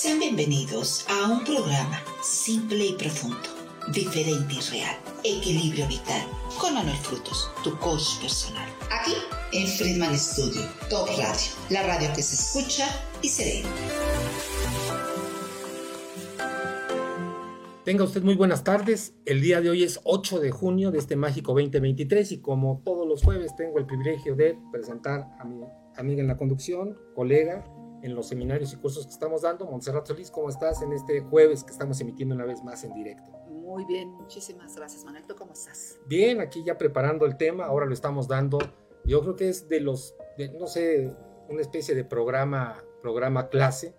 Sean bienvenidos a un programa simple y profundo, diferente y real, equilibrio vital, con Manuel Frutos, tu coach personal. Aquí en Friedman Studio, Top Radio, la radio que se escucha y se ve. Tenga usted muy buenas tardes. El día de hoy es 8 de junio de este mágico 2023 y como todos los jueves tengo el privilegio de presentar a mi amiga en la conducción, colega en los seminarios y cursos que estamos dando. Montserrat Solís, ¿cómo estás en este jueves que estamos emitiendo una vez más en directo? Muy bien, muchísimas gracias Manuel. ¿Tú cómo estás? Bien, aquí ya preparando el tema, ahora lo estamos dando. Yo creo que es de los, no sé, una especie de programa, programa clase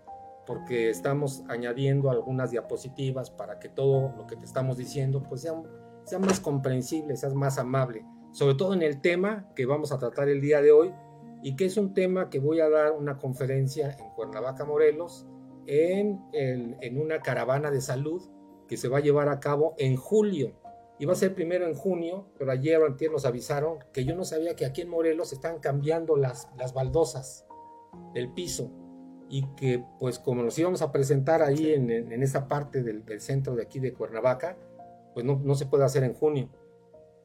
porque estamos añadiendo algunas diapositivas para que todo lo que te estamos diciendo pues sea, sea más comprensible, sea más amable, sobre todo en el tema que vamos a tratar el día de hoy y que es un tema que voy a dar una conferencia en Cuernavaca, Morelos, en, en una caravana de salud que se va a llevar a cabo en julio. Iba a ser primero en junio, pero ayer o antier nos avisaron que yo no sabía que aquí en Morelos están cambiando las, las baldosas del piso y que pues como nos íbamos a presentar ahí en, en esa parte del, del, centro de aquí de Cuernavaca, pues no, no, se puede hacer en junio.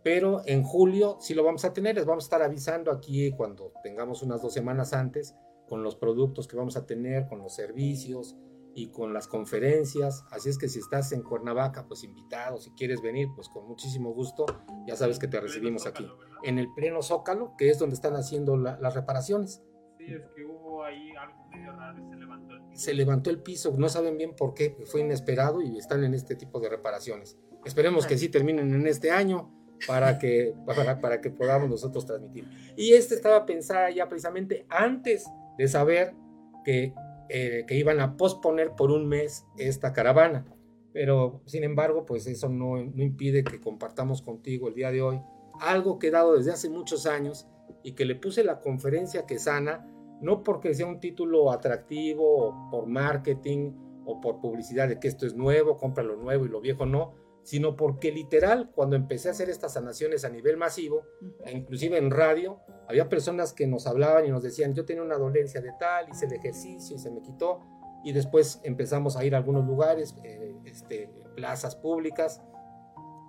Pero en julio sí lo vamos a tener, les vamos a estar avisando aquí cuando tengamos unas dos semanas antes con los productos que vamos a tener, con los servicios y con las conferencias. Así es que si estás en Cuernavaca, pues invitado, si quieres venir, pues con muchísimo gusto, ya sabes que te recibimos aquí. En el pleno Zócalo, que es donde están haciendo la, las reparaciones. Sí, es que hubo ahí algo se levantó el piso. Se levantó el piso, no saben bien por qué, fue inesperado y están en este tipo de reparaciones. Esperemos que sí terminen en este año para que, para, para que podamos nosotros transmitir. Y este estaba pensada ya precisamente antes de saber que, eh, que iban a posponer por un mes esta caravana. Pero, sin embargo, pues eso no, no impide que compartamos contigo el día de hoy algo que dado desde hace muchos años y que le puse la conferencia que sana no porque sea un título atractivo o por marketing o por publicidad de que esto es nuevo, compra lo nuevo y lo viejo no, sino porque literal cuando empecé a hacer estas sanaciones a nivel masivo, e inclusive en radio, había personas que nos hablaban y nos decían, yo tenía una dolencia de tal, hice el ejercicio y se me quitó, y después empezamos a ir a algunos lugares, eh, este, plazas públicas,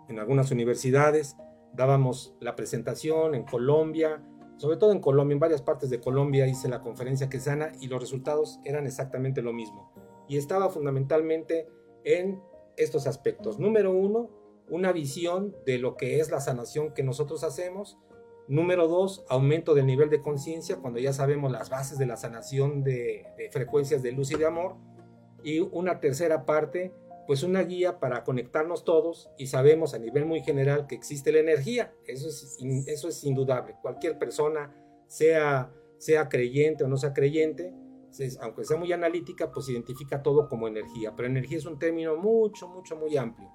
en algunas universidades, dábamos la presentación en Colombia, sobre todo en Colombia, en varias partes de Colombia hice la conferencia que sana y los resultados eran exactamente lo mismo. Y estaba fundamentalmente en estos aspectos. Número uno, una visión de lo que es la sanación que nosotros hacemos. Número dos, aumento del nivel de conciencia cuando ya sabemos las bases de la sanación de, frecuencias de luz y de amor. Y una tercera parte, pues una guía para conectarnos todos y sabemos a nivel muy general que existe la energía. Eso es, eso es indudable. Cualquier persona, sea, sea creyente o no sea creyente, aunque sea muy analítica, pues identifica todo como energía. Pero energía es un término mucho, mucho, muy amplio.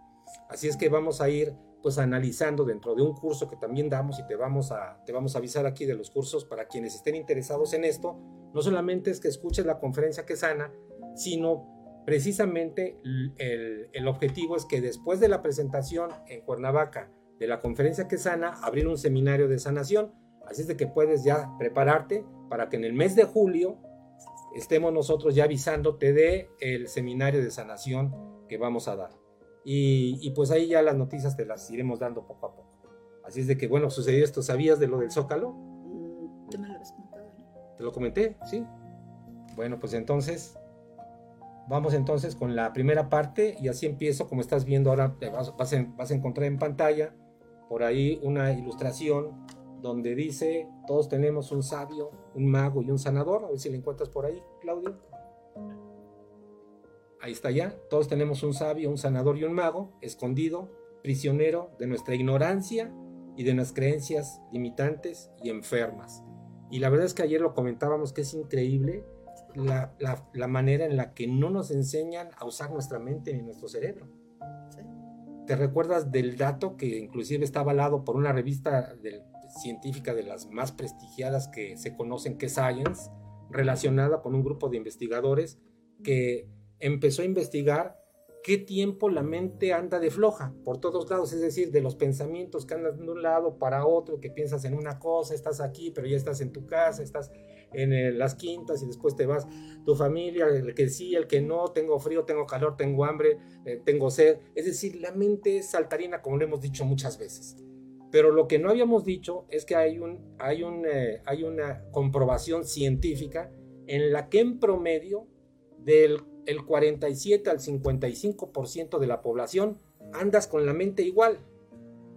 Así es que vamos a ir pues analizando dentro de un curso que también damos y te vamos a, te vamos a avisar aquí de los cursos para quienes estén interesados en esto. No solamente es que escuches la conferencia que sana, sino precisamente el, el, objetivo es que después de la presentación en Cuernavaca de la conferencia que sana, abrir un seminario de sanación. Así es de que puedes ya prepararte para que en el mes de julio estemos nosotros ya avisándote de el seminario de sanación que vamos a dar. Y, y, pues ahí ya las noticias te las iremos dando poco a poco. Así es de que, bueno, sucedió esto. ¿Sabías de lo del Zócalo? Mm, te me lo habías comentado, ¿no? ¿Te lo comenté? Sí. Bueno, pues entonces Vamos entonces con la primera parte y así empiezo, como estás viendo ahora, vas, vas, a, vas, a, encontrar en pantalla por ahí una ilustración donde dice, todos tenemos un sabio, un mago y un sanador, a ver si le encuentras por ahí, Claudio. Ahí está ya, todos tenemos un sabio, un sanador y un mago, escondido, prisionero de nuestra ignorancia y de nuestras creencias limitantes y enfermas. Y la verdad es que ayer lo comentábamos que es increíble la, la, la, manera en la que no nos enseñan a usar nuestra mente ni nuestro cerebro. ¿Sí? ¿Te recuerdas del dato que inclusive está avalado por una revista de, científica de las más prestigiadas que se conocen, que es Science, relacionada con un grupo de investigadores que empezó a investigar qué tiempo la mente anda de floja por todos lados, es decir, de los pensamientos que andan de un lado para otro, que piensas en una cosa, estás aquí, pero ya estás en tu casa, estás en eh, las quintas y después te vas, tu familia, el que sí, el que no, tengo frío, tengo calor, tengo hambre, eh, tengo sed. Es decir, la mente es saltarina, como lo hemos dicho muchas veces. Pero lo que no habíamos dicho es que eh, hay una comprobación científica en la que en promedio del el 47 al 55% de la población andas con la mente igual.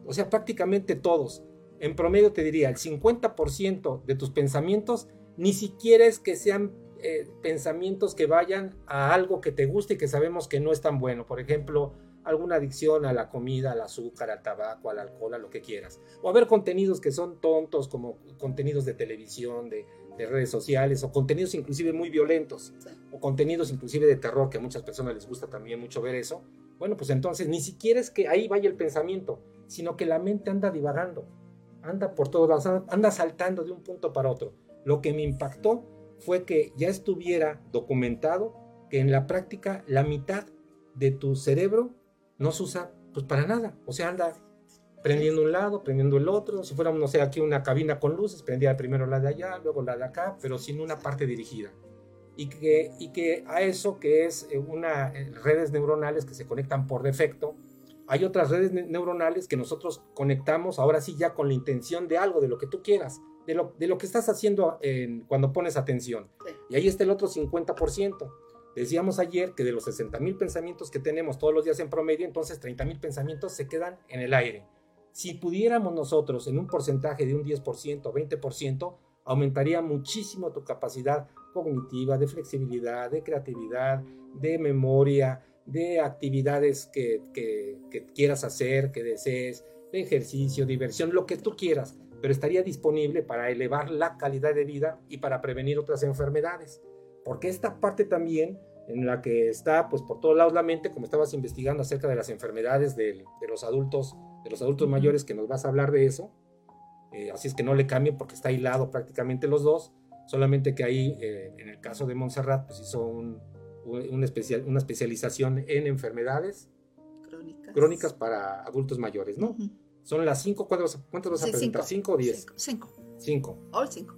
O sea, prácticamente todos. En promedio te diría, el 50% de tus pensamientos ni siquiera es que sean eh, pensamientos que vayan a algo que te guste y que sabemos que no es tan bueno. Por ejemplo, alguna adicción a la comida, al azúcar, al tabaco, al alcohol, a lo que quieras. O haber contenidos que son tontos, como contenidos de televisión, de, redes sociales, o contenidos inclusive muy violentos, o contenidos inclusive de terror, que a muchas personas les gusta también mucho ver eso. Bueno, pues entonces ni siquiera es que ahí vaya el pensamiento, sino que la mente anda divagando, anda por todos lados, anda saltando de un punto para otro. Lo que me impactó fue que ya estuviera documentado que en la práctica la mitad de tu cerebro no se usa pues para nada. O sea, anda prendiendo un lado, prendiendo el otro. Si fuéramos, no sé, aquí una cabina con luces, prendía primero la de allá, luego la de acá, pero sin una parte dirigida. Y que, y que a eso que es eh, una eh, redes neuronales que se conectan por defecto, hay otras redes neuronales que nosotros conectamos ahora sí ya con la intención de algo, de lo que tú quieras, de lo, de lo que estás haciendo cuando pones atención. Y ahí está el otro 50%. Decíamos ayer que de los 60 mil pensamientos que tenemos todos los días en promedio, entonces 30 mil pensamientos se quedan en el aire. Si pudiéramos nosotros en un porcentaje de un 10%, 20%, aumentaría muchísimo tu capacidad cognitiva, de flexibilidad, de creatividad, de memoria, de actividades que, que quieras hacer, que desees, de ejercicio, diversión, lo que tú quieras, pero estaría disponible para elevar la calidad de vida y para prevenir otras enfermedades porque esta parte también en la que está pues por todos lados la mente, como estabas investigando acerca de las enfermedades de, los adultos, de los adultos mayores, que nos vas a hablar de eso, eh, así es que no le cambien porque está hilado prácticamente los dos, solamente que ahí eh, en el caso de Montserrat pues hizo un, especial, una especialización en enfermedades crónicas, para adultos mayores, ¿no? Son las cinco, ¿cuántas, cuántas vas a presentar? ¿Cinco, o diez? Cinco. Cinco. Hoy cinco.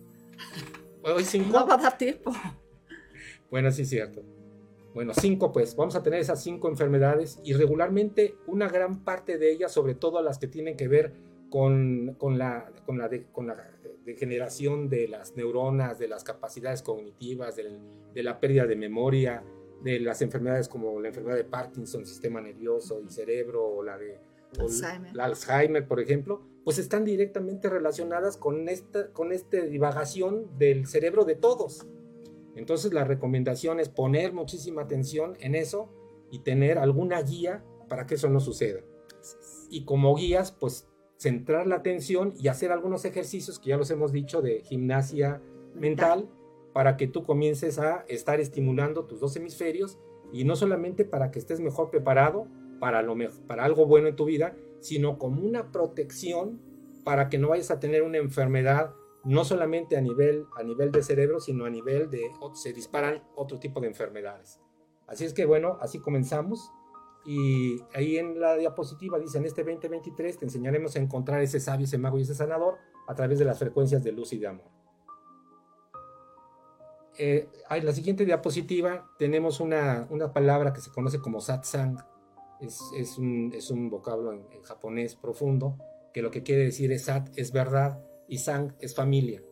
Hoy cinco. No va a dar tiempo. Bueno, sí es cierto. Bueno, cinco pues, vamos a tener esas cinco enfermedades y regularmente una gran parte de ellas, sobre todo las que tienen que ver con, con, la, con, la, con la degeneración de las neuronas, de las capacidades cognitivas, de la pérdida de memoria, de las enfermedades como la enfermedad de Parkinson, sistema nervioso y cerebro, o la de Alzheimer. Alzheimer, por ejemplo, pues están directamente relacionadas con esta, con esta divagación del cerebro de todos. Entonces la recomendación es poner muchísima atención en eso y tener alguna guía para que eso no suceda. Y como guías, pues centrar la atención y hacer algunos ejercicios que ya los hemos dicho de gimnasia mental para que tú comiences a estar estimulando tus dos hemisferios y no solamente para que estés mejor preparado para, lo para algo bueno en tu vida, sino como una protección para que no vayas a tener una enfermedad no solamente a nivel, a nivel de cerebro, sino a nivel de, se disparan otro tipo de enfermedades. Así es que bueno, así comenzamos. Y ahí en la diapositiva dice, en este 2023 te enseñaremos a encontrar ese sabio, ese mago y ese sanador a través de las frecuencias de luz y de amor. en eh, la siguiente diapositiva tenemos una, una, palabra que se conoce como satsang. Es, es, un, es un, vocablo en, en japonés profundo que lo que quiere decir es sat, es verdad, y sang es familia.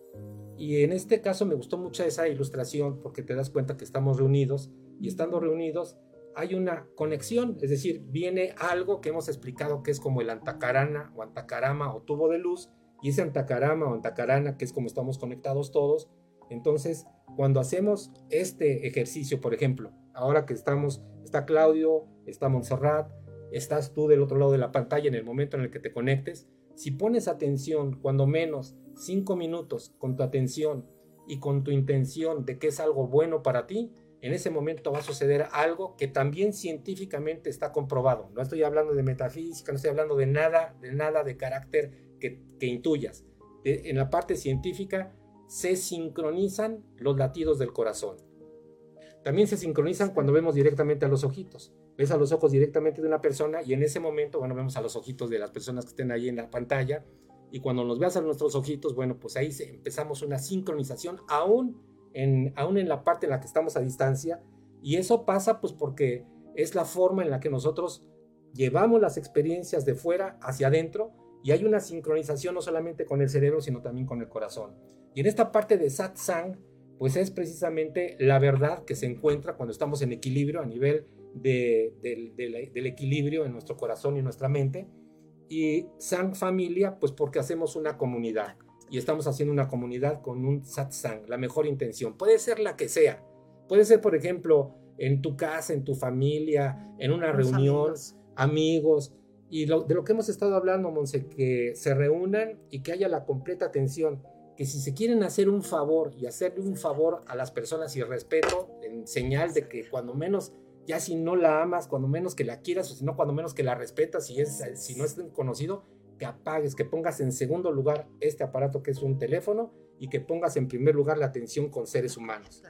Y en este caso me gustó mucho esa ilustración porque te das cuenta que estamos reunidos y estando reunidos hay una conexión, es decir, viene algo que hemos explicado que es como el antacarana o antacarama o tubo de luz y ese antacarama o antacarana que es como estamos conectados todos. Entonces, cuando hacemos este ejercicio, por ejemplo, ahora que estamos, está Claudio, está Montserrat, estás tú del otro lado de la pantalla en el momento en el que te conectes, si pones atención, cuando menos cinco minutos con tu atención y con tu intención de que es algo bueno para ti, en ese momento va a suceder algo que también científicamente está comprobado. No estoy hablando de metafísica, no estoy hablando de nada, de nada de carácter que, intuyas. en la parte científica se sincronizan los latidos del corazón. También se sincronizan cuando vemos directamente a los ojitos ves a los ojos directamente de una persona y en ese momento, bueno, vemos a los ojitos de las personas que estén ahí en la pantalla y cuando nos veas a nuestros ojitos, bueno, pues ahí empezamos una sincronización aún en, aún en la parte en la que estamos a distancia y eso pasa pues porque es la forma en la que nosotros llevamos las experiencias de fuera hacia adentro y hay una sincronización no solamente con el cerebro, sino también con el corazón. Y en esta parte de satsang, pues es precisamente la verdad que se encuentra cuando estamos en equilibrio a nivel del equilibrio en nuestro corazón y nuestra mente. Y Sang Familia, pues porque hacemos una comunidad y estamos haciendo una comunidad con un satsang, la mejor intención. Puede ser la que sea. Puede ser, por ejemplo, en tu casa, en tu familia, en una reunión, amigos. Y de lo que hemos estado hablando, Monse, que se reúnan y que haya la completa atención. Que si se quieren hacer un favor y hacerle un favor a las personas y respeto, en señal de que cuando menos ya si no la amas, cuando menos que la quieras, o si no, cuando menos que la respetas, si, es, si no es conocido, que apagues, que pongas en segundo lugar este aparato que es un teléfono y que pongas en primer lugar la atención con seres humanos.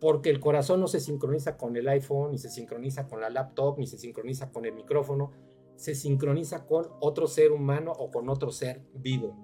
Porque el corazón no se sincroniza con el iPhone, ni se sincroniza con la laptop, ni se sincroniza con el micrófono, se sincroniza con otro ser humano o con otro ser vivo.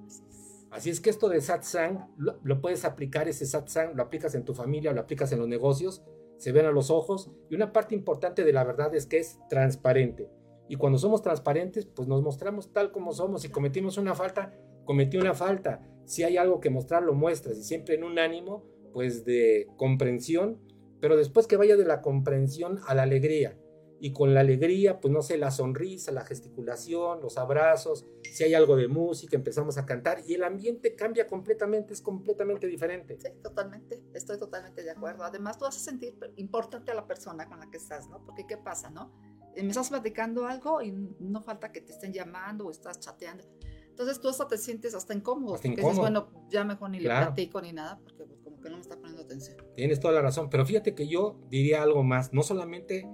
Así es que esto de satsang lo, lo puedes aplicar, ese satsang lo aplicas en tu familia, lo aplicas en los negocios, se ven a los ojos y una parte importante de la verdad es que es transparente. Y cuando somos transparentes, pues nos mostramos tal como somos. Si cometimos una falta, cometí una falta. Si hay algo que mostrar, lo muestras. Y siempre en un ánimo, pues de comprensión, pero después que vaya de la comprensión a la alegría y con la alegría, pues no sé, la sonrisa, la gesticulación, los abrazos, si hay algo de música, empezamos a cantar y el ambiente cambia completamente, es completamente diferente. Sí, totalmente, estoy totalmente de acuerdo. Además, tú haces sentir importante a la persona con la que estás, ¿no? Porque ¿qué pasa, no? Eh, me estás platicando algo y no falta que te estén llamando o estás chateando. Entonces tú hasta te sientes hasta incómodo. Hasta incómodo. Dices, bueno, ya mejor ni le platico ni nada porque pues, como que no me está poniendo atención. Tienes toda la razón, pero fíjate que yo diría algo más, no solamente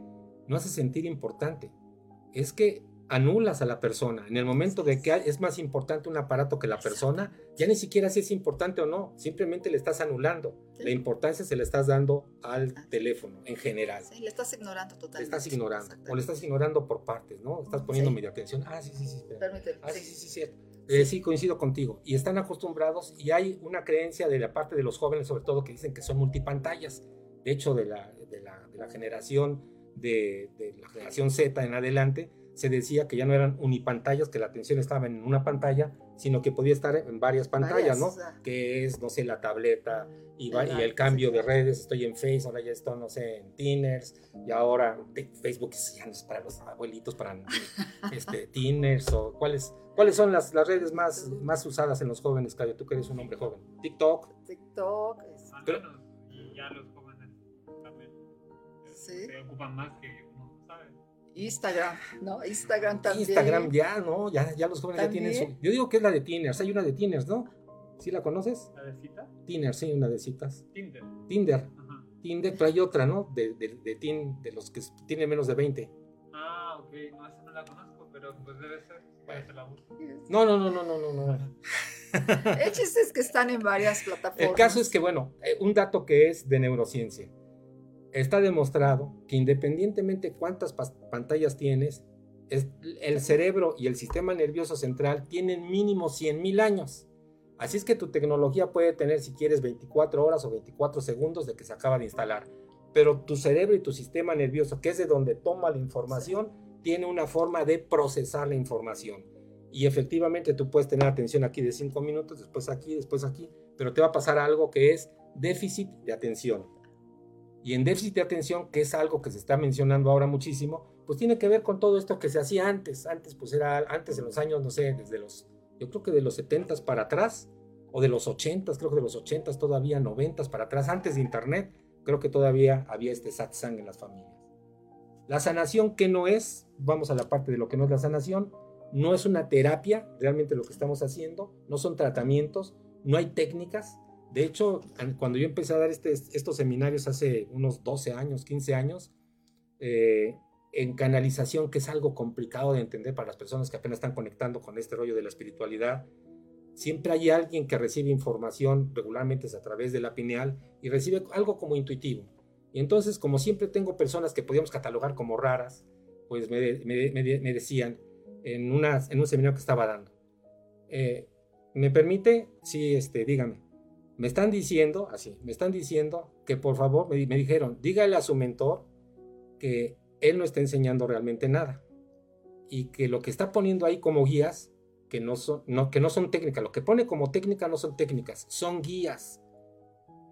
no hace sentir importante. Es que anulas a la persona. En el momento de que es más importante un aparato que la persona, ya ni siquiera si es importante o no, simplemente le estás anulando. La importancia se le estás dando al teléfono en general. Sí, le estás ignorando totalmente. Le estás ignorando. O le estás ignorando por partes, ¿no? Estás poniendo media atención. Ah, sí, sí, sí. Permíteme. Ah, sí, sí, sí, cierto. Eh, sí, coincido contigo. Y están acostumbrados y hay una creencia de la parte de los jóvenes, sobre todo, que dicen que son multipantallas. De hecho, de la, de la, de la generación de, la generación Z en adelante, se decía que ya no eran unipantallas, que la atención estaba en una pantalla, sino que podía estar en varias pantallas, ¿no? Que es, no sé, la tableta y, y el cambio de redes, estoy en Facebook, ahora ya estoy, no sé, en Tiners, y ahora Facebook ya no es para los abuelitos, para este, Tiners, o cuáles, cuáles son las, las redes más, más usadas en los jóvenes, Cayo, tú que eres un hombre joven. TikTok. TikTok. y ya los se ocupan más que uno sabe. Instagram, ¿no? Instagram también. Instagram ya, ¿no? Ya, ya los jóvenes ya tienen su... Yo digo que es la de Tinners, hay una de Tinners, ¿no? ¿Sí la conoces? ¿La de cita? Tinners, sí, una de citas. Tinder. Tinder. Tinder, pero hay otra, ¿no? De, de, de, teen, de los que tienen menos de 20. Ah, ok, no, esa no la conozco, pero pues debe ser. la No, no, no, no, no, no. no. El chiste es que están en varias plataformas. El caso es que, bueno, eh, un dato que es de neurociencia está demostrado que independientemente cuántas pantallas tienes, el cerebro y el sistema nervioso central tienen mínimo 100 mil años. Así es que tu tecnología puede tener, si quieres, 24 horas o 24 segundos de que se acaba de instalar. Pero tu cerebro y tu sistema nervioso, que es de donde toma la información, tiene una forma de procesar la información. Y efectivamente tú puedes tener atención aquí de 5 minutos, después aquí, después aquí, pero te va a pasar algo que es déficit de atención. Y en déficit de atención, que es algo que se está mencionando ahora muchísimo, pues tiene que ver con todo esto que se hacía antes. Antes, pues era antes en los años, no sé, desde los, yo creo que de los 70 para atrás, o de los 80, creo que de los 80 todavía, 90 para atrás, antes de Internet, creo que todavía había este satsang en las familias. La sanación, ¿qué no es? Vamos a la parte de lo que no es la sanación. No es una terapia, realmente lo que estamos haciendo, no son tratamientos, no hay técnicas, de hecho, cuando yo empecé a dar este, estos seminarios hace unos 12 años, 15 años, eh, en canalización, que es algo complicado de entender para las personas que apenas están conectando con este rollo de la espiritualidad, siempre hay alguien que recibe información regularmente a través de la pineal y recibe algo como intuitivo. Y entonces, como siempre tengo personas que podíamos catalogar como raras, pues me, decían en, una, en un seminario que estaba dando, eh, ¿Me permite? Sí, este, dígame. Me están diciendo, así, me están diciendo que por favor, me, me dijeron, dígale a su mentor que él no está enseñando realmente nada y que lo que está poniendo ahí como guías, que no son, no, técnicas, lo que pone como técnica no son técnicas, son guías.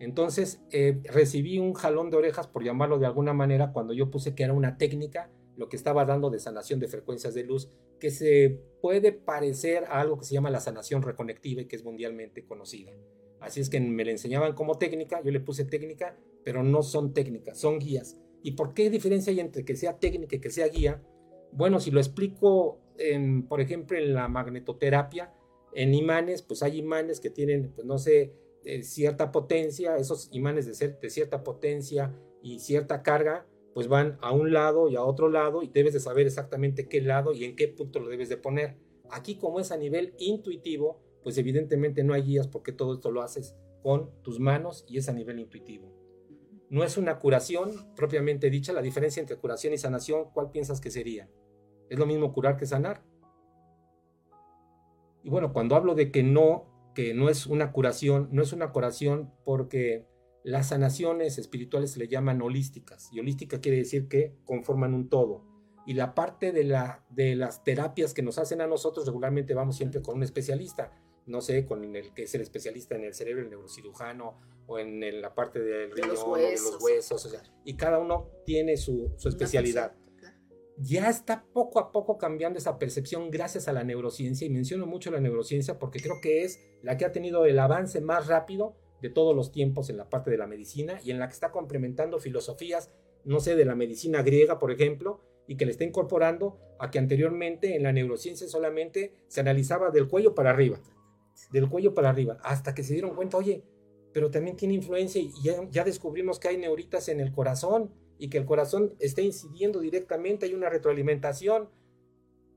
Entonces eh, recibí un jalón de orejas, por llamarlo de alguna manera, cuando yo puse que era una técnica lo que estaba dando de sanación de frecuencias de luz, que se puede parecer a algo que se llama la sanación reconectiva y que es mundialmente conocida. Así es que me la enseñaban como técnica, yo le puse técnica, pero no son técnicas, son guías. ¿Y por qué diferencia hay entre que sea técnica y que sea guía? Bueno, si lo explico, por ejemplo, en la magnetoterapia, en imanes, pues hay imanes que tienen, pues no sé, eh, cierta potencia, esos imanes de, de cierta potencia y cierta carga, pues van a un lado y a otro lado y debes de saber exactamente qué lado y en qué punto lo debes de poner. Aquí como es a nivel intuitivo, pues evidentemente no hay guías porque todo esto lo haces con tus manos y es a nivel intuitivo. No es una curación propiamente dicha, la diferencia entre curación y sanación, ¿cuál piensas que sería? Es lo mismo curar que sanar. Y bueno, cuando hablo de que no, que no es una curación, no es una curación porque las sanaciones espirituales se le llaman holísticas. Y holística quiere decir que conforman un todo. Y la parte de, la, de las terapias que nos hacen a nosotros, regularmente vamos siempre con un especialista. No sé, con el que es el especialista en el cerebro, el neurocirujano, o en, la parte del riñón, de los huesos. los huesos y cada uno tiene su, su especialidad. ya está poco a poco cambiando esa percepción gracias a la neurociencia y menciono mucho la neurociencia porque creo que es la que ha tenido el avance más rápido de todos los tiempos en la parte de la medicina y en la que está complementando filosofías, no sé, de la medicina griega, por ejemplo, y que le está incorporando a que anteriormente en la neurociencia solamente se analizaba del cuello para arriba, del cuello para arriba, hasta que se dieron cuenta, oye, pero también tiene influencia y ya, descubrimos que hay neuritas en el corazón, y que el corazón está incidiendo directamente, hay una retroalimentación.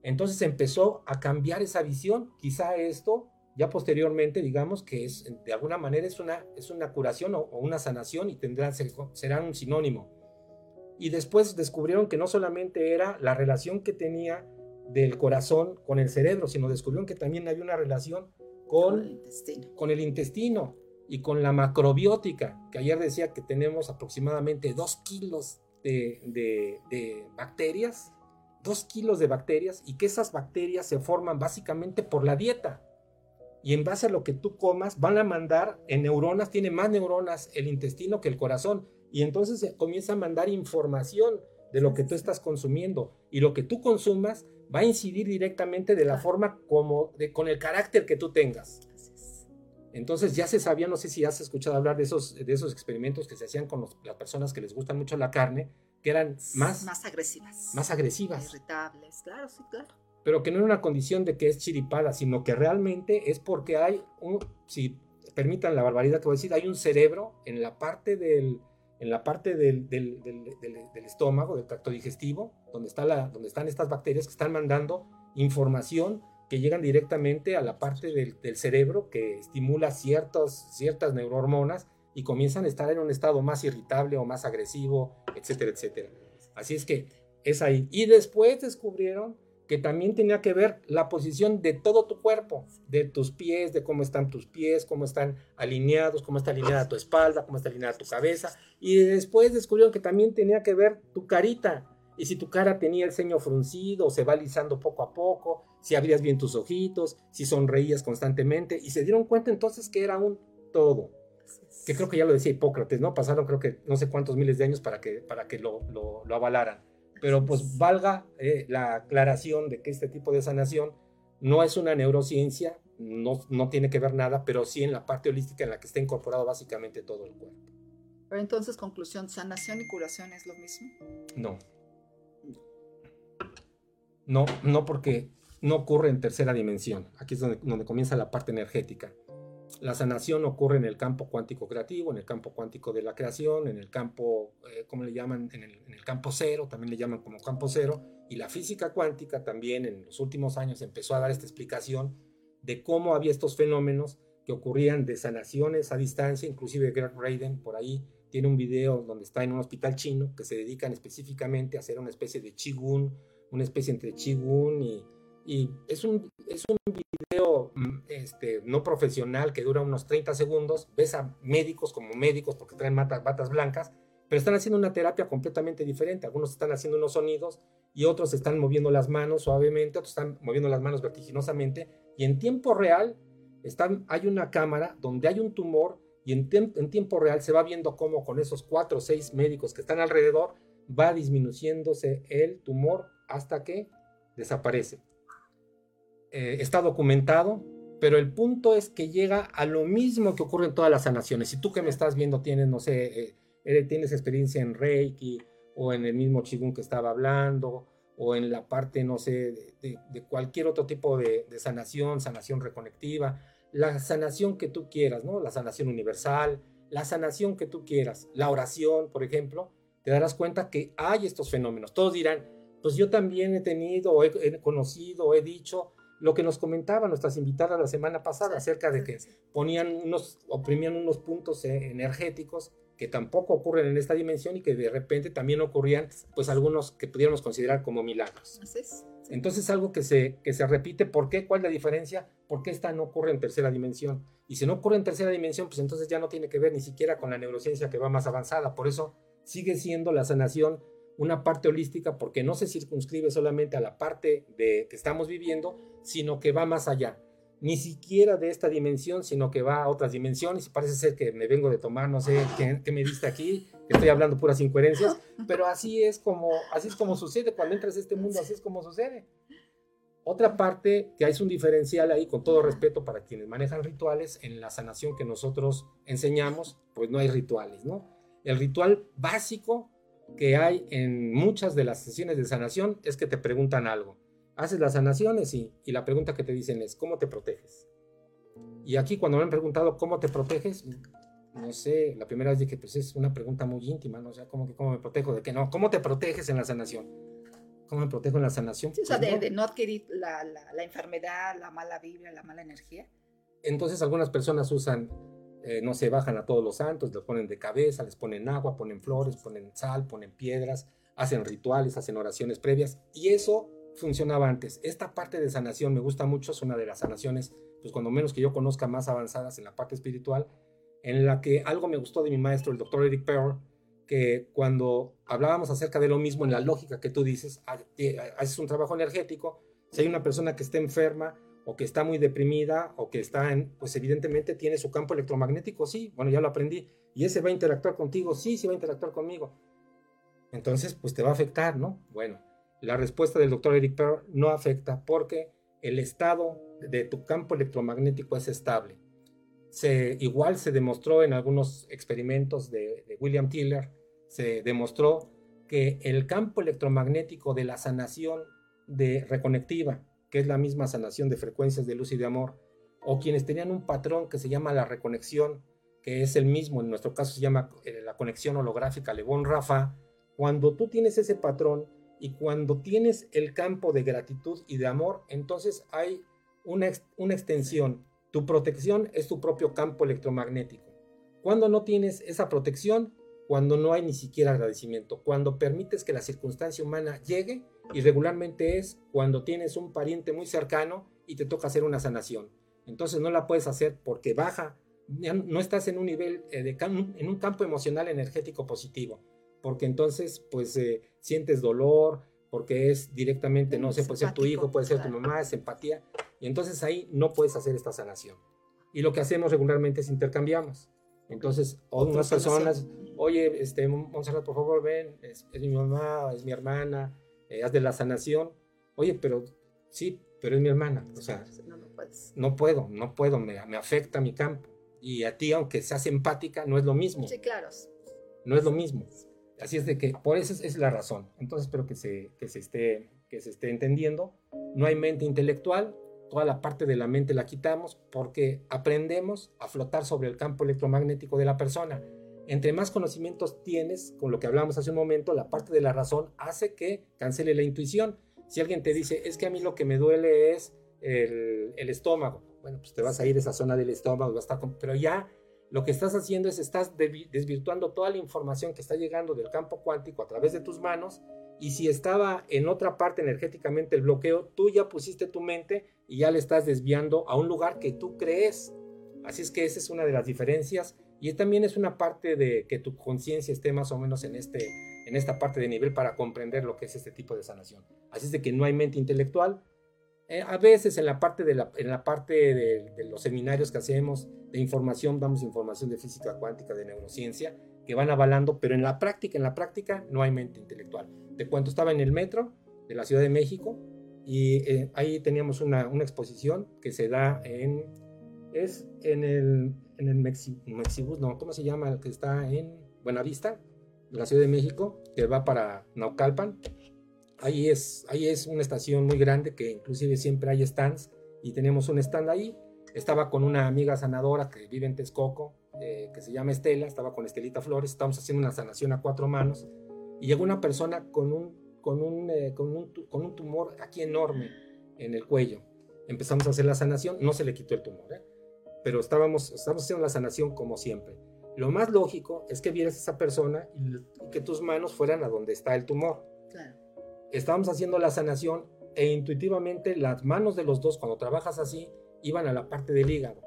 Entonces empezó a cambiar esa visión. Quizá esto, ya posteriormente, digamos que es de alguna manera es una, es una curación o, una sanación y tendrán, serán un sinónimo. Y después descubrieron que no solamente era la relación que tenía del corazón con el cerebro, sino descubrieron que también había una relación con, el intestino. Con el intestino y con la macrobiótica, que ayer decía que tenemos aproximadamente 2 kilos de, bacterias, 2 kilos de bacterias, y que esas bacterias se forman básicamente por la dieta. Y en base a lo que tú comas, van a mandar en neuronas, tiene más neuronas el intestino que el corazón, y entonces comienza a mandar información de lo que tú estás consumiendo, y lo que tú consumas va a incidir directamente de la forma como, de, con el carácter que tú tengas. Entonces ya se sabía, no sé si has escuchado hablar de esos, de esos experimentos que se hacían con las personas que les gustan mucho la carne, que eran más, más agresivas. Más agresivas. Irritables, claro, sí, claro. Pero que no era una condición de que es chiripada, sino que realmente es porque hay un, si permitan la barbaridad que voy a decir, hay un cerebro en la parte del, en la parte del, del, del, estómago, del tracto digestivo, donde, está la, donde están estas bacterias que están mandando información que llegan directamente a la parte del, cerebro que estimula ciertas, ciertas neurohormonas y comienzan a estar en un estado más irritable o más agresivo, etcétera, etcétera. Así es que es ahí. Y después descubrieron que también tenía que ver la posición de todo tu cuerpo, de tus pies, de cómo están tus pies, cómo están alineados, cómo está alineada tu espalda, cómo está alineada tu cabeza. Y después descubrieron que también tenía que ver tu carita, y si tu cara tenía el ceño fruncido, se va alisando poco a poco, si abrías bien tus ojitos, si sonreías constantemente, y se dieron cuenta entonces que era un todo. Que creo que ya lo decía Hipócrates, ¿no? Pasaron creo que no sé cuántos miles de años para que, para que lo, lo, avalaran. Pero pues valga eh, la aclaración de que este tipo de sanación no es una neurociencia, no, no tiene que ver nada, pero sí en la parte holística en la que está incorporado básicamente todo el cuerpo. Pero entonces, conclusión, ¿sanación y curación es lo mismo? No. No, no porque no ocurre en tercera dimensión. Aquí es donde, comienza la parte energética. La sanación ocurre en el campo cuántico creativo, en el campo cuántico de la creación, en el campo, eh, ¿cómo le llaman? En el, campo cero, también le llaman como campo cero. Y la física cuántica también en los últimos años empezó a dar esta explicación de cómo había estos fenómenos que ocurrían de sanaciones a distancia, inclusive Greg Raiden por ahí tiene un video donde está en un hospital chino que se dedican específicamente a hacer una especie de qigong una especie entre Qigong y, Y es un, es un video mm, este, no profesional que dura unos 30 segundos. Ves a médicos como médicos porque traen batas, blancas, pero están haciendo una terapia completamente diferente. Algunos están haciendo unos sonidos y otros están moviendo las manos suavemente, otros están moviendo las manos vertiginosamente. Y en tiempo real hay una cámara donde hay un tumor y en, en tiempo real se va viendo cómo con esos cuatro o seis médicos que están alrededor va disminuyéndose el tumor hasta que desaparece. Eh, está documentado, pero el punto es que llega a lo mismo que ocurre en todas las sanaciones. Si tú que me estás viendo tienes, no sé, eh, tienes experiencia en Reiki o en el mismo Chigun que estaba hablando, o en la parte, no sé, de, cualquier otro tipo de, de, sanación, sanación reconectiva, la sanación que tú quieras, ¿no? La sanación universal, la sanación que tú quieras, la oración, por ejemplo, te darás cuenta que hay estos fenómenos. Todos dirán, pues yo también he tenido, o he, conocido, he dicho lo que nos comentaban nuestras invitadas la semana pasada acerca de que ponían unos, oprimían unos puntos eh, energéticos que tampoco ocurren en esta dimensión y que de repente también ocurrían, pues algunos que pudiéramos considerar como milagros. Así es. Entonces algo que se, que se repite, ¿por qué? ¿Cuál es la diferencia? Porque esta no ocurre en tercera dimensión. Y si no ocurre en tercera dimensión, pues entonces ya no tiene que ver ni siquiera con la neurociencia que va más avanzada. Por eso sigue siendo la sanación una parte holística porque no se circunscribe solamente a la parte de que estamos viviendo, sino que va más allá. Ni siquiera de esta dimensión, sino que va a otras dimensiones. Y parece ser que me vengo de tomar, no sé qué, me diste aquí, estoy hablando puras incoherencias, pero así es como así es como sucede cuando entras a este mundo, así es como sucede. Otra parte que es un diferencial ahí, con todo respeto para quienes manejan rituales, en la sanación que nosotros enseñamos, pues no hay rituales, ¿no? El ritual básico que hay en muchas de las sesiones de sanación es que te preguntan algo. Haces las sanaciones y, y la pregunta que te dicen es, ¿cómo te proteges? Y aquí cuando me han preguntado cómo te proteges, no sé, la primera vez dije, pues es una pregunta muy íntima, ¿no? O sea, ¿cómo, que, cómo me protejo? ¿De qué no? ¿Cómo te proteges en la sanación? ¿Cómo me protejo en la sanación? o sea, pues de, no. adquirir la, la, la enfermedad, la mala vibra, la mala energía. Entonces algunas personas usan eh, no se bajan a todos los santos, les ponen de cabeza, les ponen agua, ponen flores, ponen sal, ponen piedras, hacen rituales, hacen oraciones previas y eso funcionaba antes. Esta parte de sanación me gusta mucho, es una de las sanaciones, pues cuando menos que yo conozca más avanzadas en la parte espiritual, en la que algo me gustó de mi maestro, el doctor Eric Pearl, que cuando hablábamos acerca de lo mismo en la lógica que tú dices, ah, eh, haces un trabajo energético, si hay una persona que está enferma, o que está muy deprimida o que está en, pues evidentemente tiene su campo electromagnético, sí, bueno, ya lo aprendí, y ese va a interactuar contigo, sí, sí va a interactuar conmigo. Entonces, pues te va a afectar, ¿no? Bueno, la respuesta del doctor Eric Pearl no afecta porque el estado de tu campo electromagnético es estable. Se, igual se demostró en algunos experimentos de, de William Tiller, se demostró que el campo electromagnético de la sanación de reconectiva que es la misma sanación de frecuencias de luz y de amor, o quienes tenían un patrón que se llama la reconexión, que es el mismo, en nuestro caso se llama eh, la conexión holográfica Lebón Rafa, cuando tú tienes ese patrón y cuando tienes el campo de gratitud y de amor, entonces hay una, una extensión. Tu protección es tu propio campo electromagnético. Cuando no tienes esa protección, cuando no hay ni siquiera agradecimiento, cuando permites que la circunstancia humana llegue y regularmente es cuando tienes un pariente muy cercano y te toca hacer una sanación. Entonces no la puedes hacer porque baja, no estás en un nivel, eh, de, en un campo emocional energético positivo, porque entonces pues eh, sientes dolor, porque es directamente, no sé, puede ser tu hijo, puede ser tu mamá, es empatía, y entonces ahí no puedes hacer esta sanación. Y lo que hacemos regularmente es intercambiamos. Entonces, unas personas, oye, este, Monserrat, por favor, ven, es mi mamá, es mi hermana, eh, haz de la sanación. Oye, pero sí, pero es mi hermana. O sea, no, puedo, no puedo, me, me, afecta mi campo. Y a ti, aunque seas empática, no es lo mismo. Sí, claro. No es lo mismo. Así es de que, por eso es, la razón. Entonces espero que se, que, se esté, que se esté entendiendo. No hay mente intelectual, toda la parte de la mente la quitamos porque aprendemos a flotar sobre el campo electromagnético de la persona entre más conocimientos tienes, con lo que hablamos hace un momento, la parte de la razón hace que cancele la intuición. Si alguien te dice, es que a mí lo que me duele es el, estómago, bueno, pues te vas a ir a esa zona del estómago, va a estar pero ya lo que estás haciendo es estás desvirtuando toda la información que está llegando del campo cuántico a través de tus manos y si estaba en otra parte energéticamente el bloqueo, tú ya pusiste tu mente y ya le estás desviando a un lugar que tú crees. Así es que esa es una de las diferencias y también es una parte de que tu conciencia esté más o menos en, este, en esta parte de nivel para comprender lo que es este tipo de sanación. Así es de que no hay mente intelectual. Eh, a veces en la parte, de, la, en la parte de, de los seminarios que hacemos de información, damos información de física cuántica, de neurociencia, que van avalando, pero en la práctica, en la práctica no hay mente intelectual. Te cuento, estaba en el metro de la Ciudad de México y eh, ahí teníamos una, una, exposición que se da en, es en el, en el Mexibus, no, ¿cómo se llama? El que está en Buenavista, la Ciudad de México, que va para Naucalpan. Ahí es, ahí es una estación muy grande que inclusive siempre hay stands y tenemos un stand ahí estaba con una amiga sanadora que vive en Texcoco, eh, que se llama Estela, estaba con Estelita Flores, estábamos haciendo una sanación a cuatro manos, y llegó una persona con un, con un, eh, con un, con un tumor aquí enorme en el cuello. Empezamos a hacer la sanación, no se le quitó el tumor, ¿eh? Pero estábamos, estábamos haciendo la sanación como siempre. Lo más lógico es que vieras a esa persona y, que tus manos fueran a donde está el tumor. Claro. Estábamos haciendo la sanación e intuitivamente las manos de los dos, cuando trabajas así, iban a la parte del hígado.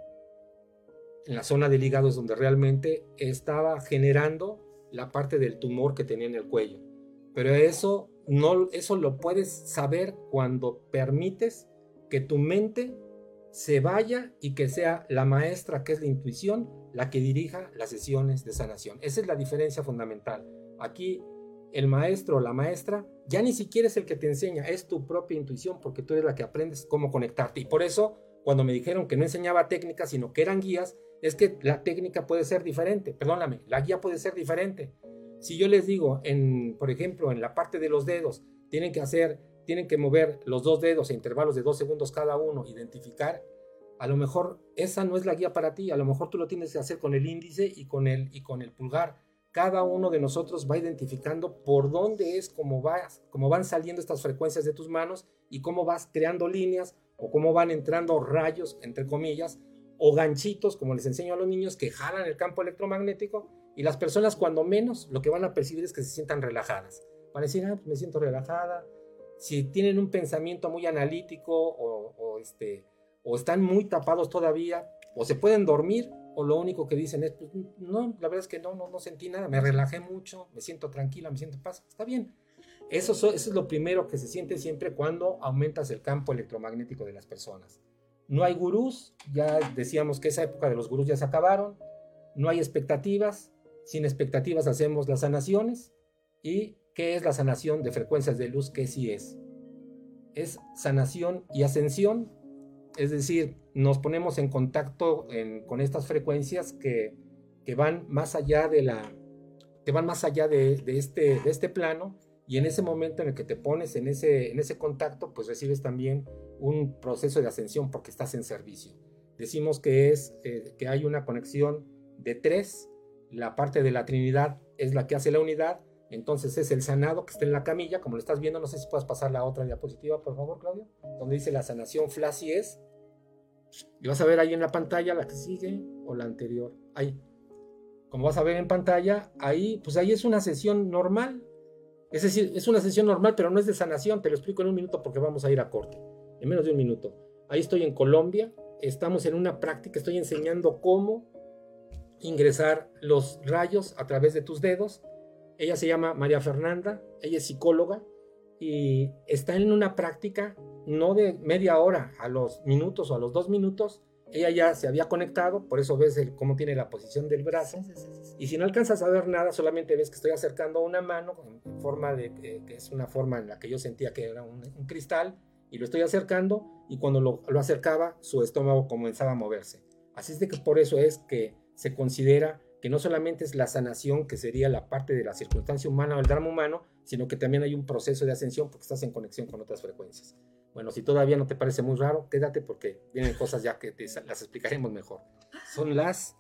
En la zona del hígado es donde realmente estaba generando la parte del tumor que tenía en el cuello. Pero eso no eso lo puedes saber cuando permites que tu mente se vaya y que sea la maestra, que es la intuición, la que dirija las sesiones de sanación. Esa es la diferencia fundamental. Aquí el maestro o la maestra ya ni siquiera es el que te enseña, es tu propia intuición, porque tú eres la que aprendes cómo conectarte. Y por eso cuando me dijeron que no enseñaba técnicas, sino que eran guías, es que la técnica puede ser diferente. Perdóname, la guía puede ser diferente. Si yo les digo, en, por ejemplo, en la parte de los dedos, tienen que hacer, tienen que mover los dos dedos a intervalos de dos segundos cada uno, identificar, a lo mejor esa no es la guía para ti, a lo mejor tú lo tienes que hacer con el índice y con el, y con el pulgar. Cada uno de nosotros va identificando por dónde es cómo, vas, cómo van saliendo estas frecuencias de tus manos y cómo vas creando líneas o cómo van entrando rayos, entre comillas, o ganchitos, como les enseño a los niños, que jalan el campo electromagnético y las personas cuando menos lo que van a percibir es que se sientan relajadas. Van a decir, ah, pues me siento relajada. Si tienen un pensamiento muy analítico o, este, o están muy tapados todavía, o se pueden dormir, o lo único que dicen es, pues, no, la verdad es que no, no, no sentí nada, me relajé mucho, me siento tranquila, me siento paz, está bien. Eso, es lo primero que se siente siempre cuando aumentas el campo electromagnético de las personas. No hay gurús, ya decíamos que esa época de los gurús ya se acabaron, no hay expectativas, sin expectativas hacemos las sanaciones. ¿Y qué es la sanación de frecuencias de luz? ¿Qué sí es? Es sanación y ascensión, es decir, nos ponemos en contacto con estas frecuencias que, van más allá de la que van más allá de, este, de este plano y en ese momento en el que te pones en ese, en ese contacto, pues recibes también un proceso de ascensión porque estás en servicio. Decimos que, es, eh, que hay una conexión de tres, la parte de la Trinidad es la que hace la unidad, entonces es el sanado que está en la camilla, como lo estás viendo, no sé si puedes pasar la otra diapositiva, por favor, Claudio, donde dice la sanación flashy es. Y vas a ver ahí en la pantalla la que sigue o la anterior. Ahí. Como vas a ver en pantalla, ahí, pues ahí es una sesión normal, es decir, es una sesión normal, pero no es de sanación. Te lo explico en un minuto porque vamos a ir a corte. En menos de un minuto. Ahí estoy en Colombia. Estamos en una práctica. Estoy enseñando cómo ingresar los rayos a través de tus dedos. Ella se llama María Fernanda. Ella es psicóloga y está en una práctica no de media hora, a los minutos o a los dos minutos, ella ya se había conectado, por eso ves cómo tiene la posición del brazo. y si no alcanzas a ver nada, solamente ves que estoy acercando una mano en forma de, que es una forma en la que yo sentía que era un, cristal, y lo estoy acercando, y cuando lo, lo, acercaba, su estómago comenzaba a moverse. Así es de que por eso es que se considera que no solamente es la sanación, que sería la parte de la circunstancia humana o el drama humano, sino que también hay un proceso de ascensión porque estás en conexión con otras frecuencias. Bueno, si todavía no te parece muy raro, quédate porque vienen cosas ya que te, las explicaremos mejor. Son las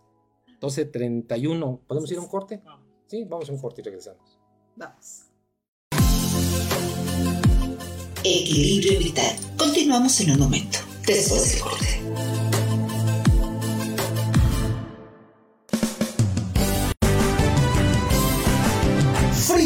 12.31. ¿Podemos ir a un corte? Sí, vamos a un corte y regresamos. Vamos. Equilibrio vital. Continuamos en un momento, después del corte.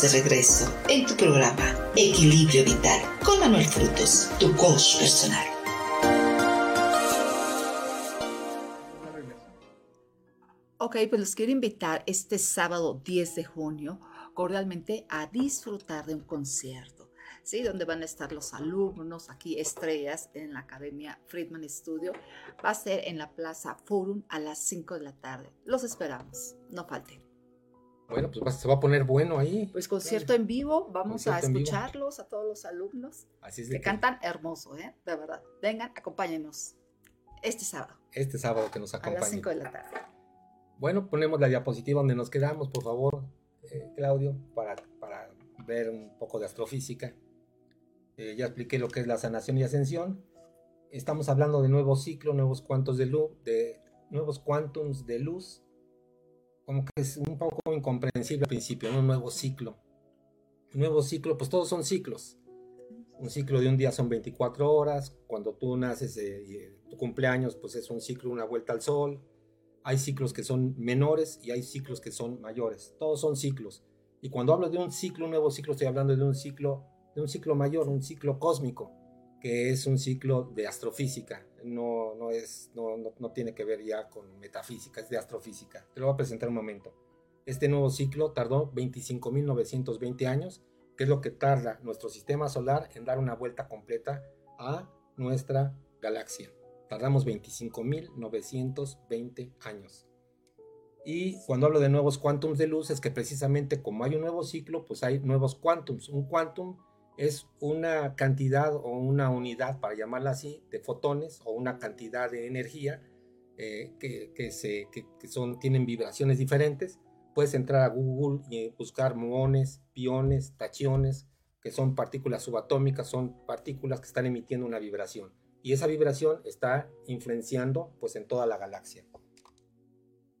De regreso en tu programa Equilibrio Vital con Manuel Frutos, tu coach personal. Ok, pues los quiero invitar este sábado 10 de junio cordialmente a disfrutar de un concierto, ¿sí? Donde van a estar los alumnos, aquí estrellas en la Academia Friedman Studio. Va a ser en la Plaza Forum a las 5 de la tarde. Los esperamos, no falten. Bueno, pues va- se va a poner bueno ahí. Pues concierto en vivo, vamos a Concierto escucharlos a todos los alumnos Así es de que que cantan hermoso, ¿eh? De verdad. Vengan, acompáñenos este sábado este sábado que nos a las acompañe. 5 de la tarde. Bueno, ponemos la diapositiva donde nos quedamos, por favor, eh, Claudio, para, para ver un poco de astrofísica. Eh, ya expliqué lo que es la sanación y ascensión. Estamos hablando de nuevo ciclo, nuevos cuantos de luz, de nuevos cuantums de luz. Como que es un poco incomprensible al principio, ¿no? un nuevo ciclo. Un nuevo ciclo, pues todos son ciclos. Un ciclo de un día son 24 horas. Cuando tú naces, eh, eh, tu cumpleaños, pues es un ciclo, una vuelta al sol hay ciclos que son menores y hay ciclos que son mayores. Todos son ciclos. Y cuando hablo de un ciclo, un nuevo ciclo, estoy hablando de un ciclo, de un ciclo mayor, un ciclo cósmico, que es un ciclo de astrofísica. No, no, es, no, no, no tiene que ver ya con metafísica, es de astrofísica. Te lo voy a presentar un momento. Este nuevo ciclo tardó 25.920 años, que es lo que tarda nuestro sistema solar en dar una vuelta completa a nuestra galaxia. Tardamos 25.920 años. Y cuando hablo de nuevos cuantums de luz es que precisamente como hay un nuevo ciclo, pues hay nuevos cuantums. Un quantum es una cantidad o una unidad, para llamarla así, de fotones o una cantidad de energía eh, que, que, se, que, son, tienen vibraciones diferentes. Puedes entrar a Google y buscar muones, piones, tachiones, que son partículas subatómicas, son partículas que están emitiendo una vibración y esa vibración está influenciando pues en toda la galaxia.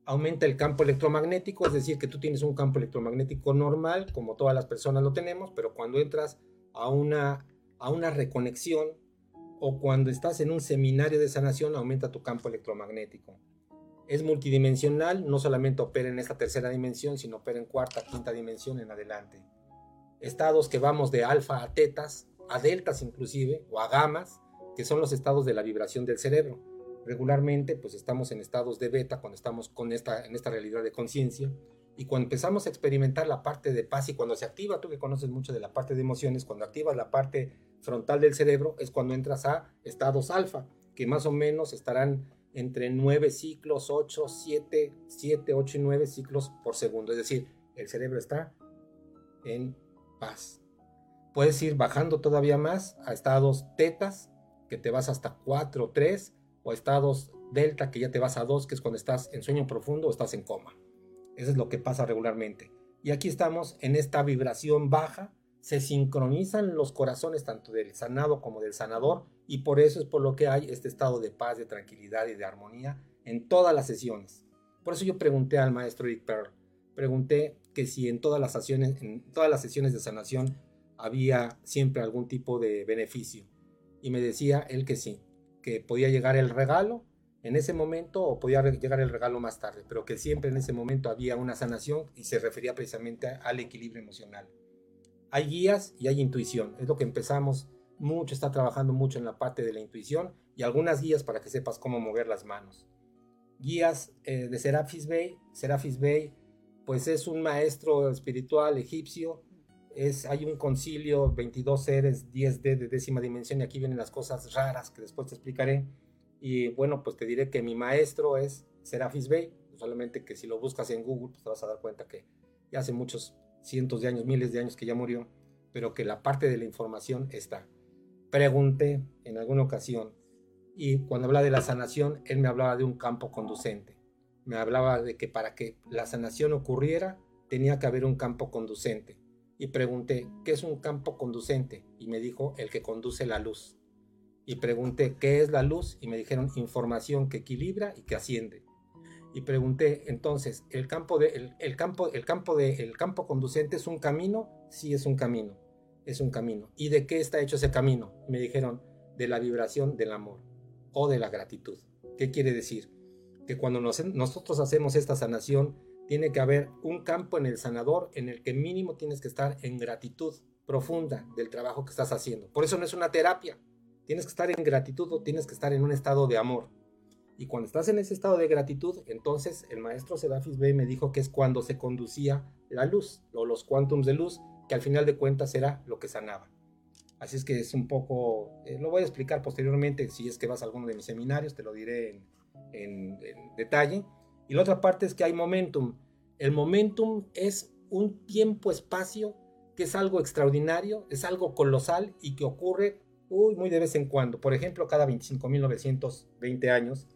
Aumenta el campo electromagnético, es decir, que tú tienes un campo electromagnético normal, como todas las personas lo tenemos, pero cuando entras a una, a una reconexión o cuando estás en un seminario de sanación, aumenta tu campo electromagnético. Es multidimensional, no solamente opera en esta tercera dimensión, sino opera en cuarta, quinta dimensión en adelante. Estados que vamos de alfa a tetas, a deltas inclusive, o a gamas, que son los estados de la vibración del cerebro. Regularmente, pues estamos en estados de beta cuando estamos con esta, en esta realidad de conciencia. Y cuando empezamos a experimentar la parte de paz y cuando se activa, tú que conoces mucho de la parte de emociones, cuando activas la parte frontal del cerebro, es cuando entras a estados alfa, que más o menos estarán entre 9 ciclos, 8, 7, 7, 8 y 9 ciclos por segundo. Es decir, el cerebro está en paz. Puedes ir bajando todavía más a estados tetas, que te vas hasta 4 o 3, o estados delta, que ya te vas a 2, que es cuando estás en sueño profundo o estás en coma. Eso es lo que pasa regularmente. Y aquí estamos en esta vibración baja, se sincronizan los corazones tanto del sanado como del sanador, y por eso es por lo que hay este estado de paz, de tranquilidad y de armonía en todas las sesiones. Por eso yo pregunté al maestro Rick Pearl, pregunté que si en todas las sesiones, en todas las sesiones de sanación había siempre algún tipo de beneficio. Y me decía él que sí, que podía llegar el regalo en ese momento o podía llegar el regalo más tarde, pero que siempre en ese momento había una sanación y se refería precisamente al equilibrio emocional. Hay guías y hay intuición, es lo que empezamos mucho, está trabajando mucho en la parte de la intuición y algunas guías para que sepas cómo mover las manos. Guías eh, de Serapis Bey, Serapis Bey pues es un maestro espiritual egipcio, es, hay un concilio, 22 seres, 10D de décima dimensión, y aquí vienen las cosas raras que después te explicaré. Y bueno, pues te diré que mi maestro es Serapis Bey, solamente que si lo buscas en Google, pues te vas a dar cuenta que ya hace muchos cientos de años, miles de años que ya murió, pero que la parte de la información está. Pregunté en alguna ocasión, y cuando habla de la sanación, él me hablaba de un campo conducente. Me hablaba de que para que la sanación ocurriera, tenía que haber un campo conducente. Y pregunté, ¿qué es un campo conducente? Y me dijo, el que conduce la luz. Y pregunté, ¿qué es la luz? Y me dijeron, información que equilibra y que asciende. Y pregunté, entonces, ¿el campo, de, el, campo, el, campo de, el campo conducente es un camino? Sí, es un camino. Es un camino. ¿Y de qué está hecho ese camino? me dijeron, de la vibración del amor o de la gratitud. ¿Qué quiere decir? Que cuando nosotros hacemos esta sanación, tiene que haber un campo en el sanador en el que mínimo tienes que estar en gratitud profunda del trabajo que estás haciendo. Por eso no es una terapia. Tienes que estar en gratitud o tienes que estar en un estado de amor. Y cuando estás en ese estado de gratitud, entonces el maestro Sedafis B me dijo que es cuando se conducía la luz o los quantums de luz, que al final de cuentas era lo que sanaba. Así es que es un poco, eh, lo voy a explicar posteriormente, si es que vas a alguno de mis seminarios, te lo diré en, en detalle. Y la otra parte es que hay momentum. El momentum es un tiempo-espacio que es algo extraordinario, es algo colosal y que ocurre uy, muy de vez en cuando. Por ejemplo, cada 25.920 años.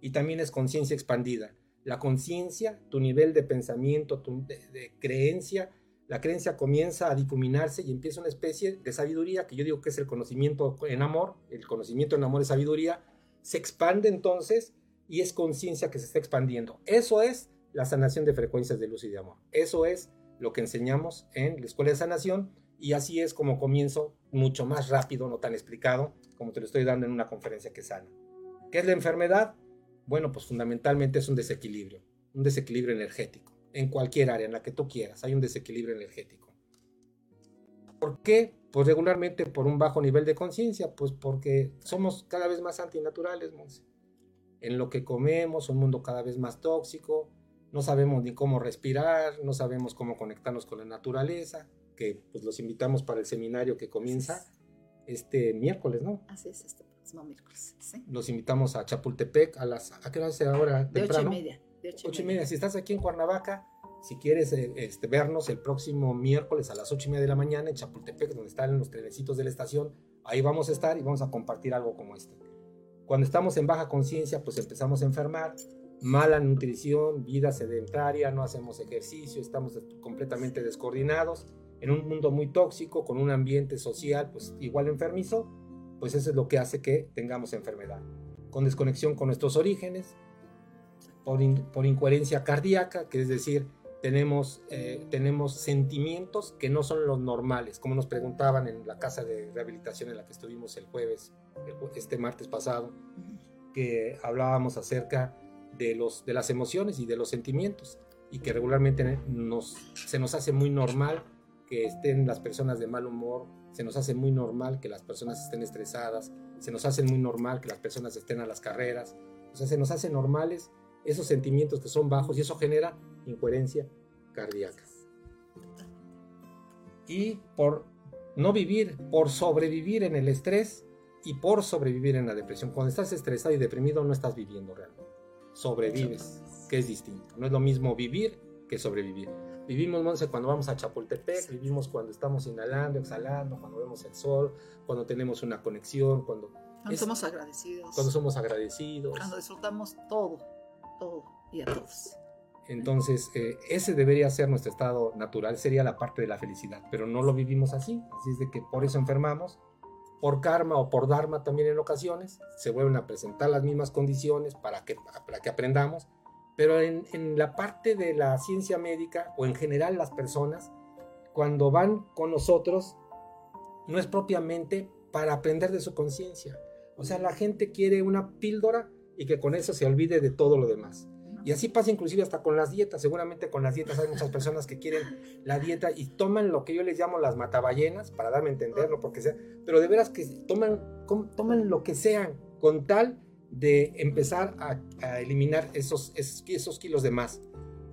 Y también es conciencia expandida. La conciencia, tu nivel de pensamiento, tu, de creencia, la creencia comienza a difuminarse y empieza una especie de sabiduría, que yo digo que es el conocimiento en amor, el conocimiento en amor es sabiduría, se expande entonces y es conciencia que se está expandiendo. Eso es la sanación de frecuencias de luz y de amor. Eso es lo que enseñamos en la Escuela de Sanación y así es como comienzo mucho más rápido, no tan explicado, como te lo estoy dando en una conferencia que sana. ¿Qué es la enfermedad? Bueno, pues fundamentalmente es un desequilibrio, un desequilibrio energético en cualquier área en la que tú quieras, hay un desequilibrio energético. ¿Por qué? Pues regularmente por un bajo nivel de conciencia, pues porque somos cada vez más antinaturales, En lo que comemos, un mundo cada vez más tóxico, no sabemos ni cómo respirar, no sabemos cómo conectarnos con la naturaleza, que pues los invitamos para el seminario que comienza este miércoles, ¿no? Así es, este próximo miércoles, sí. Los invitamos a Chapultepec a las, ¿a qué hora es ahora? De ocho y media. Ocho y media. Si estás aquí en Cuernavaca, si quieres eh, este, vernos el próximo miércoles a las ocho y media de la mañana en Chapultepec, donde están los trenecitos de la estación, ahí vamos a estar y vamos a compartir algo como este. Cuando estamos en baja conciencia, pues empezamos a enfermar, mala nutrición, vida sedentaria, no hacemos ejercicio, estamos completamente descoordinados, en un mundo muy tóxico, con un ambiente social, pues igual enfermizo, pues eso es lo que hace que tengamos enfermedad. Con desconexión con nuestros orígenes, por, incoherencia cardíaca, que es decir, tenemos, eh, tenemos sentimientos que no son los normales, como nos preguntaban en la casa de rehabilitación en la que estuvimos el jueves, este martes pasado, que hablábamos acerca de, los, de las emociones y de los sentimientos, y que regularmente nos, se nos hace muy normal que estén las personas de mal humor, se nos hace muy normal que las personas estén estresadas, se nos hace muy normal que las personas estén a las carreras, o sea, se nos hace normales esos sentimientos que son bajos y eso genera incoherencia cardíaca. Y por no vivir, por sobrevivir en el estrés y por sobrevivir en la depresión. Cuando estás estresado y deprimido no estás viviendo realmente. Sobrevives, que es distinto. No es lo mismo vivir que sobrevivir. Vivimos, Monse, cuando vamos a Chapultepec, vivimos cuando estamos inhalando, exhalando, cuando vemos el sol, cuando tenemos una conexión, cuando, Cuando Es- somos agradecidos. cuando somos agradecidos. Cuando disfrutamos todo, todo y a todos. Entonces, eh, ese debería ser nuestro estado natural, sería la parte de la felicidad, pero no lo vivimos así, así es de que por eso enfermamos, por karma o por dharma también en ocasiones, se vuelven a presentar las mismas condiciones para que, para que aprendamos, pero en, en la parte de la ciencia médica o en general las personas, cuando van con nosotros, no es propiamente para aprender de su conciencia, o sea, la gente quiere una píldora y que con eso se olvide de todo lo demás. Y así pasa inclusive hasta con las dietas. Seguramente con las dietas hay muchas personas que quieren la dieta y toman lo que yo les llamo las mataballenas, para darme a entender, no porque sea, pero de veras que toman, toman lo que sean con tal de empezar a, a eliminar esos, esos, kilos de más.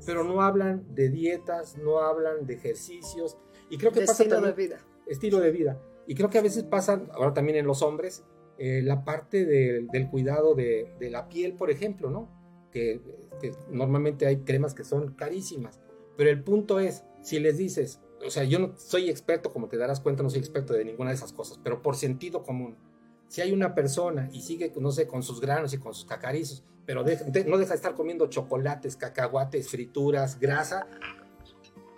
Pero no hablan de dietas, no hablan de ejercicios. Y creo que De pasa estilo también de vida. estilo de vida. Y creo que a veces pasan, ahora también en los hombres, eh, la parte de- del cuidado de, de la piel, por ejemplo, ¿no? Que, que normalmente hay cremas que son carísimas. Pero el punto es, si les dices, o sea, yo no soy experto, como te darás cuenta, no soy experto de ninguna de esas cosas, pero por sentido común, si hay una persona y sigue, no sé, con sus granos y con sus cacarizos, pero deja- de- no deja de estar comiendo chocolates, cacahuates, frituras, grasa,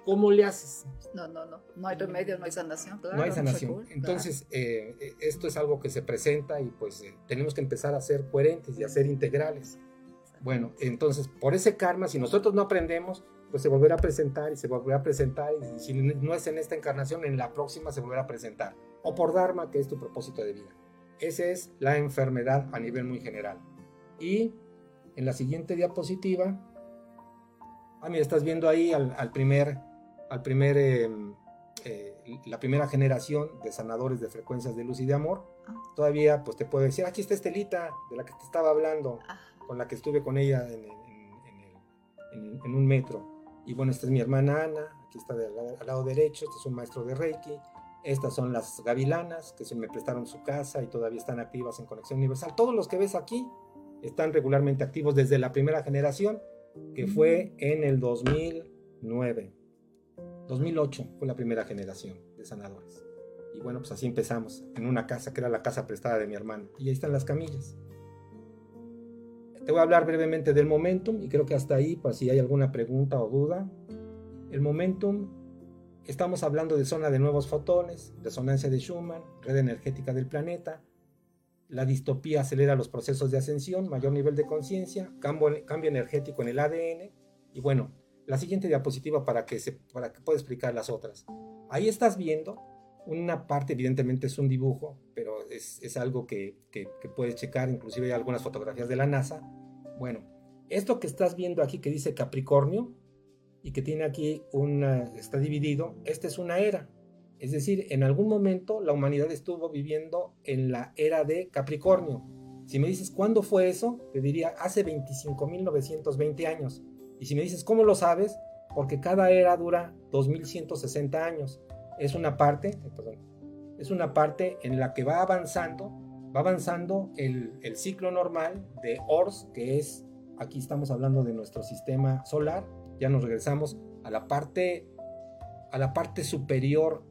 ¿cómo le haces? No, no, no. No hay remedio, no hay sanación. Claro, no hay sanación. cura, Entonces, eh, eh, esto es algo que se presenta y pues eh, tenemos que empezar a ser coherentes y a ser integrales. claro. Bueno, entonces, por ese karma, si nosotros no aprendemos, pues se volverá a presentar y se volverá a presentar y si no es en esta encarnación, en la próxima se volverá a presentar. O por Dharma, que es tu propósito de vida. Esa es la enfermedad a nivel muy general. Y en la siguiente diapositiva, ah, mira, estás viendo ahí al, al primer, al primer, eh, eh, la primera generación de sanadores de frecuencias de luz y de amor. Ah. Todavía, pues te puedo decir, aquí está Estelita, de la que te estaba hablando Ah, con la que estuve con ella en, en- en el- en- en un metro. Y bueno, esta es mi hermana Ana, aquí está del al lado derecho, este es un maestro de Reiki. Estas son las gavilanas que se me prestaron su casa y todavía están activas en Conexión Universal. Todos los que ves aquí están regularmente activos desde la primera generación, que fue en el 2009. 2008 fue la primera generación de sanadores. Y bueno, pues así empezamos, en una casa que era la casa prestada de mi hermano. Y ahí están las camillas. Te voy a hablar brevemente del momentum y creo que hasta ahí, para si hay alguna pregunta o duda. El momentum, estamos hablando de zona de nuevos fotones, resonancia de Schumann, red energética del planeta. La distopía acelera los procesos de ascensión, mayor nivel de conciencia, cambio, energético en el ADN. Y bueno, la siguiente diapositiva para que, se, para que pueda explicar las otras. Ahí estás viendo una parte, evidentemente es un dibujo, pero es, es algo que, que, que, puedes checar, inclusive hay algunas fotografías de la NASA. Bueno, esto que estás viendo aquí que dice Capricornio y que tiene aquí una, está dividido, esta es una era. Es decir, en algún momento la humanidad estuvo viviendo en la era de Capricornio. Si me dices cuándo fue eso, te diría hace 25.920 años. Y si me dices cómo lo sabes, porque cada era dura 2.160 años es una parte, perdón, es una parte en la que va avanzando, va avanzando el, el, ciclo normal de Ors, que es, aquí estamos hablando de nuestro sistema solar, ya nos regresamos a la parte, a la parte superior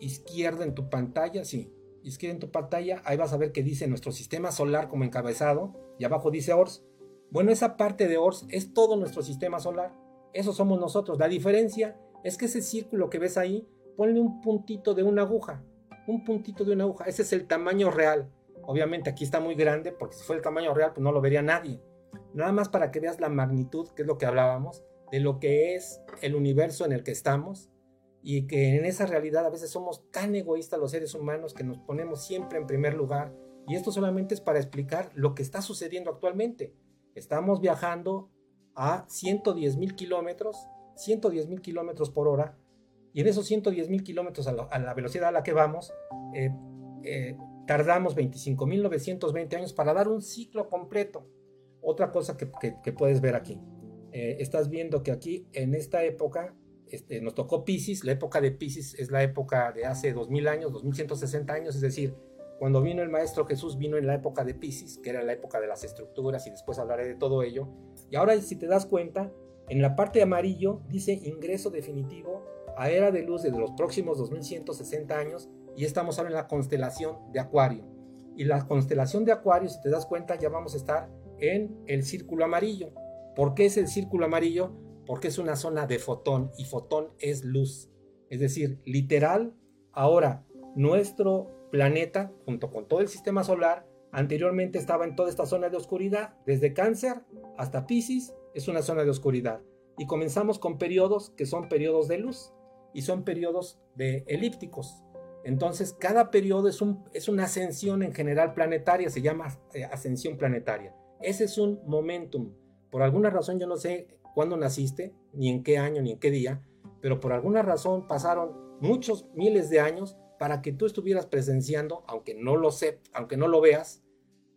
izquierda en tu pantalla, sí, izquierda en tu pantalla, ahí vas a ver que dice nuestro sistema solar como encabezado, y abajo dice Ors. Bueno, esa parte de Ors es todo nuestro sistema solar, eso somos nosotros, la diferencia es que ese círculo que ves ahí, ponle un puntito de una aguja, un puntito de una aguja, ese es el tamaño real. Obviamente aquí está muy grande, porque si fuera el tamaño real, pues no lo vería nadie. Nada más para que veas la magnitud, que es lo que hablábamos, de lo que es el universo en el que estamos, y que en esa realidad a veces somos tan egoístas los seres humanos que nos ponemos siempre en primer lugar. Y esto solamente es para explicar lo que está sucediendo actualmente. Estamos viajando a 110 mil kilómetros, 110 mil kilómetros por hora, y en esos 110 mil kilómetros a, la velocidad a la que vamos, eh, eh, tardamos 25.920 años para dar un ciclo completo. Otra cosa que puedes ver aquí. Eh, estás viendo que aquí, en esta época, este, nos tocó Pisces. La época de Pisces es la época de hace 2000 años, 2160 años, es decir, cuando vino el Maestro Jesús, vino en la época de Pisces, que era la época de las estructuras, y después hablaré de todo ello. Y ahora, si te das cuenta, En la parte amarillo dice ingreso definitivo a era de luz de los próximos 2160 años y estamos ahora en la constelación de Acuario. Y la constelación de Acuario, si te das cuenta, ya vamos a estar en el círculo amarillo. ¿Por qué es el círculo amarillo? Porque es una zona de fotón y fotón es luz. Es decir, literal, ahora nuestro planeta, junto con todo el sistema solar, anteriormente estaba en toda esta zona de oscuridad, desde cáncer hasta Pisces, es una zona de oscuridad. Y comenzamos con periodos que son periodos de luz y son periodos de elípticos. Entonces, cada periodo es, un, es una ascensión en general planetaria, se llama eh, ascensión planetaria. Ese es un momentum. Por alguna razón, yo no sé cuándo naciste, ni en qué año, ni en qué día, pero por alguna razón pasaron muchos miles de años para que tú estuvieras presenciando, aunque no lo sé, aunque no lo veas,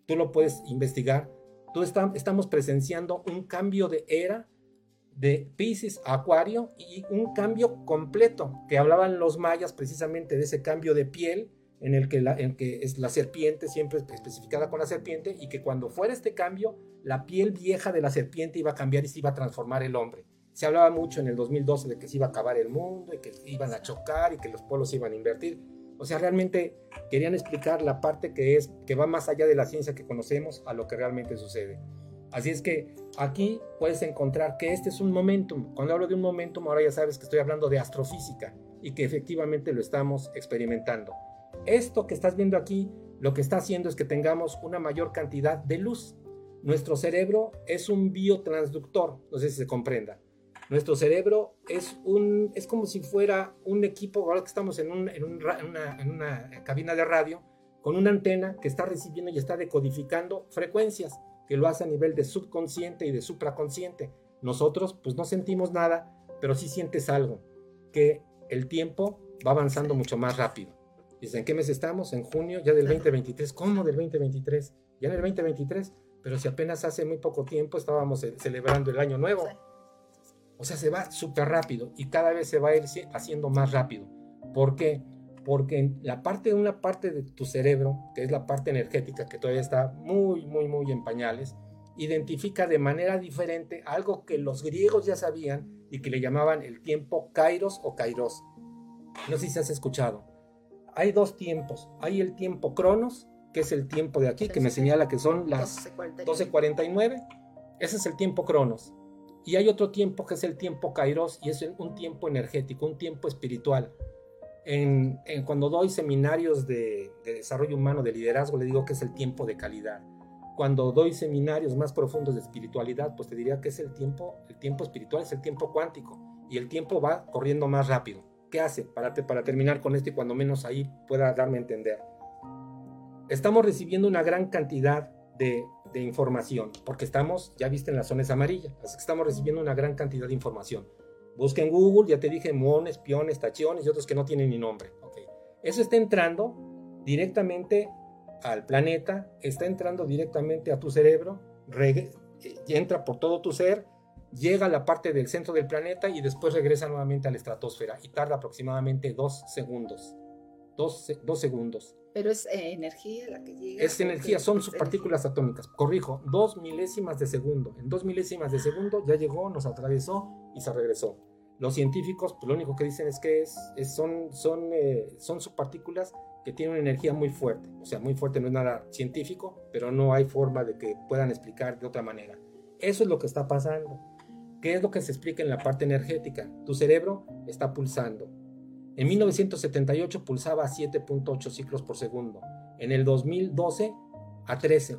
tú lo puedes investigar. Tú estamos presenciando un cambio de era de Pisces a Acuario y un cambio completo, que hablaban los mayas precisamente de ese cambio de piel en el que, la, en que es la serpiente siempre especificada con la serpiente y que cuando fuera este cambio, la piel vieja de la serpiente iba a cambiar y se iba a transformar el hombre. Se hablaba mucho en el 2012 de que se iba a acabar el mundo y que iban a chocar y que los polos iban a invertir. O sea, realmente querían explicar la parte que es que va más allá de la ciencia que conocemos a lo que realmente sucede. Así es que aquí puedes encontrar que este es un momentum. Cuando hablo de un momentum, ahora ya sabes que estoy hablando de astrofísica y que efectivamente lo estamos experimentando. Esto que estás viendo aquí, lo que está haciendo es que tengamos una mayor cantidad de luz. Nuestro cerebro es un biotransductor, no sé si se comprenda. Nuestro cerebro es, un, es como si fuera un equipo, ahora que estamos en, en, una, en una cabina de radio, con una antena que está recibiendo y está decodificando frecuencias que lo hace a nivel de subconsciente y de supraconsciente. Nosotros pues no sentimos nada, pero sí sientes algo, que el tiempo va avanzando mucho más rápido. ¿Y en qué mes estamos? En junio ya del 2023. ¿Cómo del 2023? Ya en el 2023, pero si apenas hace muy poco tiempo estábamos celebrando el año nuevo. O sea, se va súper rápido y cada vez se va a ir haciendo más rápido. ¿Por qué? porque la parte de una parte de tu cerebro, que es la parte energética, que todavía está muy, muy, muy en pañales, identifica de manera diferente algo que los griegos ya sabían y que le llamaban el tiempo kairos o kairos. No sé si has escuchado. Hay dos tiempos. Hay el tiempo cronos, que es el tiempo de aquí, que me señala que son las 12.49. Ese es el tiempo cronos. Y hay otro tiempo que es el tiempo kairos y es un tiempo energético, un tiempo espiritual en, cuando doy seminarios de, desarrollo humano, de liderazgo, le digo que es el tiempo de calidad. Cuando doy seminarios más profundos de espiritualidad, pues te diría que es el tiempo, el tiempo espiritual es el tiempo cuántico y el tiempo va corriendo más rápido. ¿Qué hace? Para, para terminar con esto y cuando menos ahí pueda darme a entender. Estamos recibiendo una gran cantidad de, de información, porque estamos, ya viste, en las zonas amarillas, así que estamos recibiendo una gran cantidad de información. Busca en Google, ya te dije, mones, piones, tachones y otros que no tienen ni nombre. Okay. Eso está entrando directamente al planeta, está entrando directamente a tu cerebro, eh, entra por todo tu ser, llega a la parte del centro del planeta y después regresa nuevamente a la estratosfera y tarda aproximadamente dos segundos. Dos, dos segundos. Pero es eh, energía la que llega. Es energía, son subpartículas atómicas. Corrijo, dos milésimas de segundo. En dos milésimas de segundo ya llegó, nos atravesó y se regresó. Los científicos pues, lo único que dicen es que es, son, son, eh, son subpartículas que tienen una energía muy fuerte. O sea, muy fuerte no es nada científico, pero no hay forma de que puedan explicar de otra manera. Eso es lo que está pasando. ¿Qué es lo que se explica en la parte energética? Tu cerebro está pulsando. En 1978 pulsaba a 7.8 ciclos por segundo. En el 2012 a 13.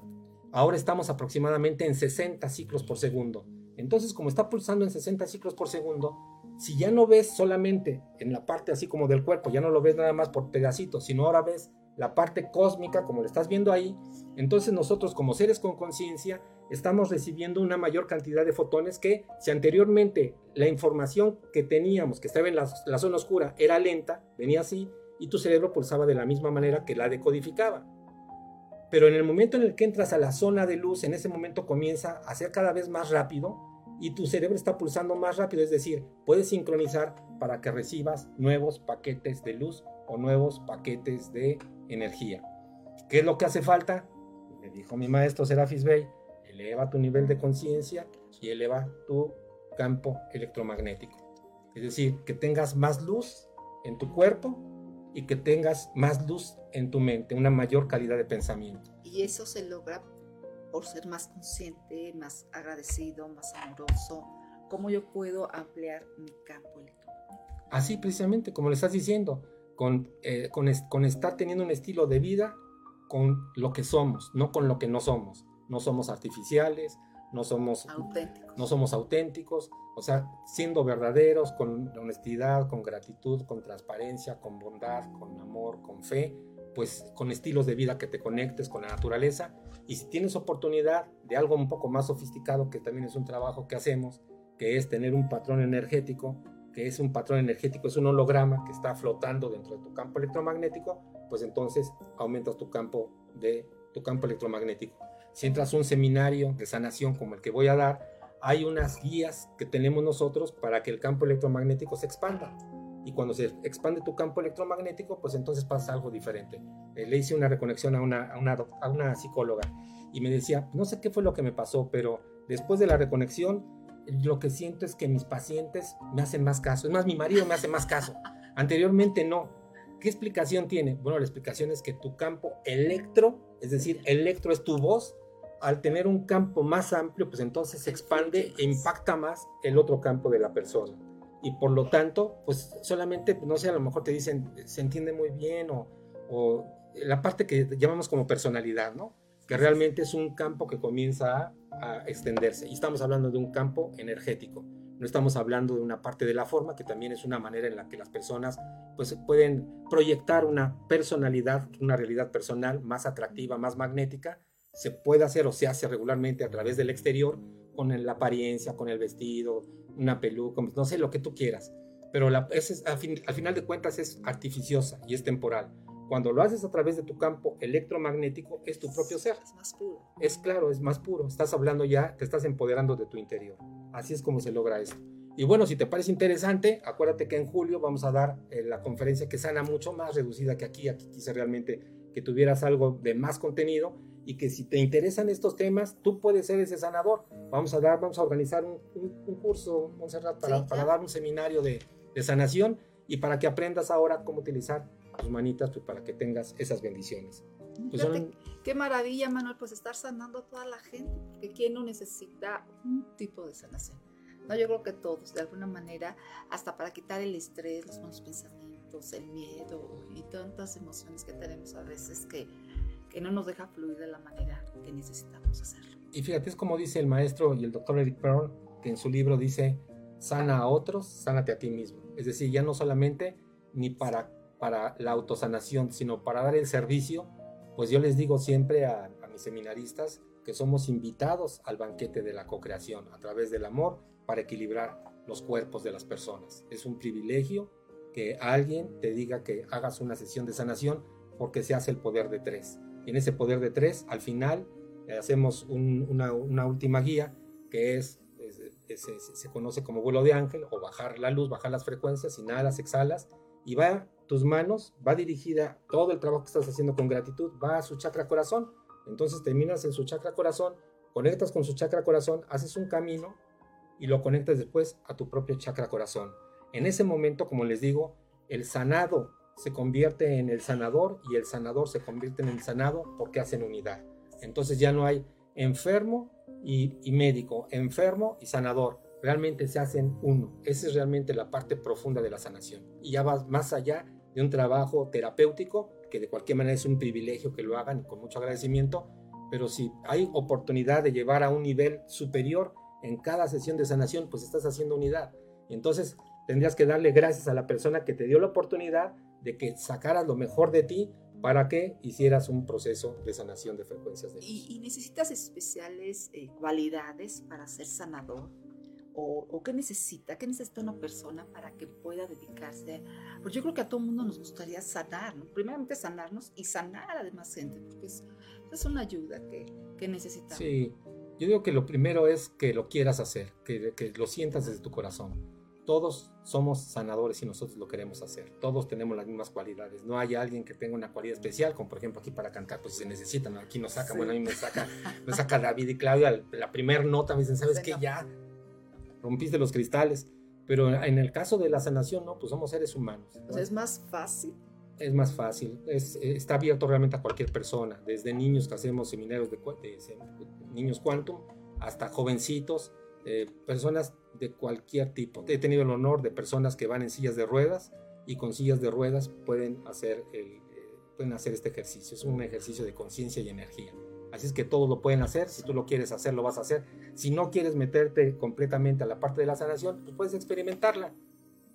Ahora estamos aproximadamente en 60 ciclos por segundo. Entonces, como está pulsando en 60 ciclos por segundo, si ya no ves solamente en la parte así como del cuerpo, ya no lo ves nada más por pedacitos, sino ahora ves la parte cósmica como lo estás viendo ahí, entonces nosotros como seres con conciencia estamos recibiendo una mayor cantidad de fotones que si anteriormente la información que teníamos, que estaba en la, zona oscura, era lenta, venía así, y tu cerebro pulsaba de la misma manera que la decodificaba. Pero en el momento en el que entras a la zona de luz, en ese momento comienza a ser cada vez más rápido y tu cerebro está pulsando más rápido, es decir, puedes sincronizar para que recibas nuevos paquetes de luz o nuevos paquetes de energía. ¿Qué es lo que hace falta? Me dijo mi maestro Serafis Bey, eleva tu nivel de conciencia y eleva tu campo electromagnético. Es decir, que tengas más luz en tu cuerpo y que tengas más luz en tu mente, una mayor calidad de pensamiento. Y eso se logra por ser más consciente, más agradecido, más amoroso. ¿Cómo yo puedo ampliar mi campo electromagnético? Así precisamente, como le estás diciendo, con, eh, con, con estar teniendo un estilo de vida con lo que somos, no con lo que no somos. No somos artificiales, no somos auténticos. no somos auténticos, o sea, siendo verdaderos, con honestidad, con gratitud, con transparencia, con bondad, con amor, con fe, pues con estilos de vida que te conectes con la naturaleza. Y si tienes oportunidad de algo un poco más sofisticado, que también es un trabajo que hacemos, que es tener un patrón energético, que es un patrón energético, es un holograma que está flotando dentro de tu campo electromagnético, pues entonces aumentas tu campo de tu campo electromagnético. Si entras a un seminario de sanación como el que voy a dar, hay unas guías que tenemos nosotros para que el campo electromagnético se expanda. Y cuando se expande tu campo electromagnético, pues entonces pasa algo diferente. Eh, le hice una reconexión a una, a, una, a una psicóloga y me decía, no sé qué fue lo que me pasó, pero después de la reconexión, lo que siento es que mis pacientes me hacen más caso. Es más, mi marido me hace más caso. Anteriormente no. ¿Qué explicación tiene? Bueno, la explicación es que tu campo electro, es decir, electro es tu voz, al tener un campo más amplio, pues entonces se expande e impacta más el otro campo de la persona. Y por lo tanto, pues solamente, no sé, a lo mejor te dicen, se entiende muy bien o, o la parte que llamamos como personalidad, ¿no? Que realmente es un campo que comienza a, a extenderse. Y estamos hablando de un campo energético. No estamos hablando de una parte de la forma, que también es una manera en la que las personas pues, pueden proyectar una personalidad, una realidad personal más atractiva, más magnética, se puede hacer o se hace regularmente a través del exterior, con la apariencia, con el vestido, una peluca, no sé, lo que tú quieras. Pero la, es, al, fin, al final de cuentas es artificiosa y es temporal. Cuando lo haces a través de tu campo electromagnético, es tu propio ser. Es más puro. Es claro, es más puro. Estás hablando ya, te estás empoderando de tu interior. Así es como se logra esto. Y bueno, si te parece interesante, acuérdate que en julio vamos a dar eh, la conferencia que sana mucho más reducida que aquí. Aquí quise realmente que tuvieras algo de más contenido y que si te interesan estos temas, tú puedes ser ese sanador. Vamos a dar, vamos a organizar un, un, un curso, Montserrat, para, sí, para, dar un seminario de, de, sanación y para que aprendas ahora cómo utilizar tus manitas pues, para que tengas esas bendiciones. Pues son... Qué maravilla, Manuel, pues estar sanando a toda la gente, porque ¿quién no necesita un tipo de sanación? No, yo creo que todos, de alguna manera, hasta para quitar el estrés, los malos pensamientos, el miedo y tantas emociones que tenemos a veces que que no nos deja fluir de la manera que necesitamos hacerlo. Y fíjate, es como dice el maestro y el doctor Eric Pearl, que en su libro dice, sana a otros, sánate a ti mismo. Es decir, ya no solamente ni para, para la autosanación, sino para dar el servicio, pues yo les digo siempre a, a mis seminaristas que somos invitados al banquete de la co-creación a través del amor para equilibrar los cuerpos de las personas. Es un privilegio que alguien te diga que hagas una sesión de sanación porque se hace el poder de tres en ese poder de tres, al final, eh, hacemos un, una, última guía que es, se conoce como vuelo de ángel o bajar la luz, bajar las frecuencias, inhalas, exhalas y va tus manos, va dirigida, todo el trabajo que estás haciendo con gratitud, va a su chakra corazón. Entonces terminas en su chakra corazón, conectas con su chakra corazón, haces un camino y lo conectas después a tu propio chakra corazón. En ese momento, como les digo, el sanado se convierte en el sanador y el sanador se convierte en el sanado porque hacen unidad. Entonces ya no hay enfermo y, médico, enfermo y sanador. Realmente se hacen uno. Esa es realmente la parte profunda de la sanación. Y ya va más allá de un trabajo terapéutico, que de cualquier manera es un privilegio que lo hagan con mucho agradecimiento, pero si hay oportunidad de llevar a un nivel superior en cada sesión de sanación, pues estás haciendo unidad. Y entonces tendrías que darle gracias a la persona que te dio la oportunidad de que sacaras lo mejor de ti para que hicieras un proceso de sanación de frecuencias de luz. ¿Y, y necesitas especiales eh, cualidades para ser sanador? O, ¿O, qué necesita? ¿Qué necesita una persona para que pueda dedicarse? Porque yo creo que a todo mundo nos gustaría sanar, ¿no? primeramente sanarnos y sanar a demás gente, porque es, es una ayuda que, que necesitamos. Sí, yo digo que lo primero es que lo quieras hacer, que, que lo sientas desde tu corazón todos somos sanadores y nosotros lo queremos hacer. Todos tenemos las mismas cualidades. No hay alguien que tenga una cualidad especial, como por ejemplo aquí para cantar, pues se necesitan. Aquí nos saca, sí. bueno, a mí me saca, me saca David y Claudia la primera nota, me dicen, ¿sabes qué? Ya, rompiste los cristales. Pero en el caso de la sanación, no, pues somos seres humanos. Es más fácil. Es más fácil, es, está abierto realmente a cualquier persona, desde niños que hacemos seminarios de, de, de niños quantum hasta jovencitos, eh, personas de cualquier tipo. He tenido el honor de personas que van en sillas de ruedas y con sillas de ruedas pueden hacer, el, eh, pueden hacer este ejercicio. Es un ejercicio de conciencia y energía. Así es que todos lo pueden hacer. Si tú lo quieres hacer, lo vas a hacer. Si no quieres meterte completamente a la parte de la sanación, pues puedes experimentarla.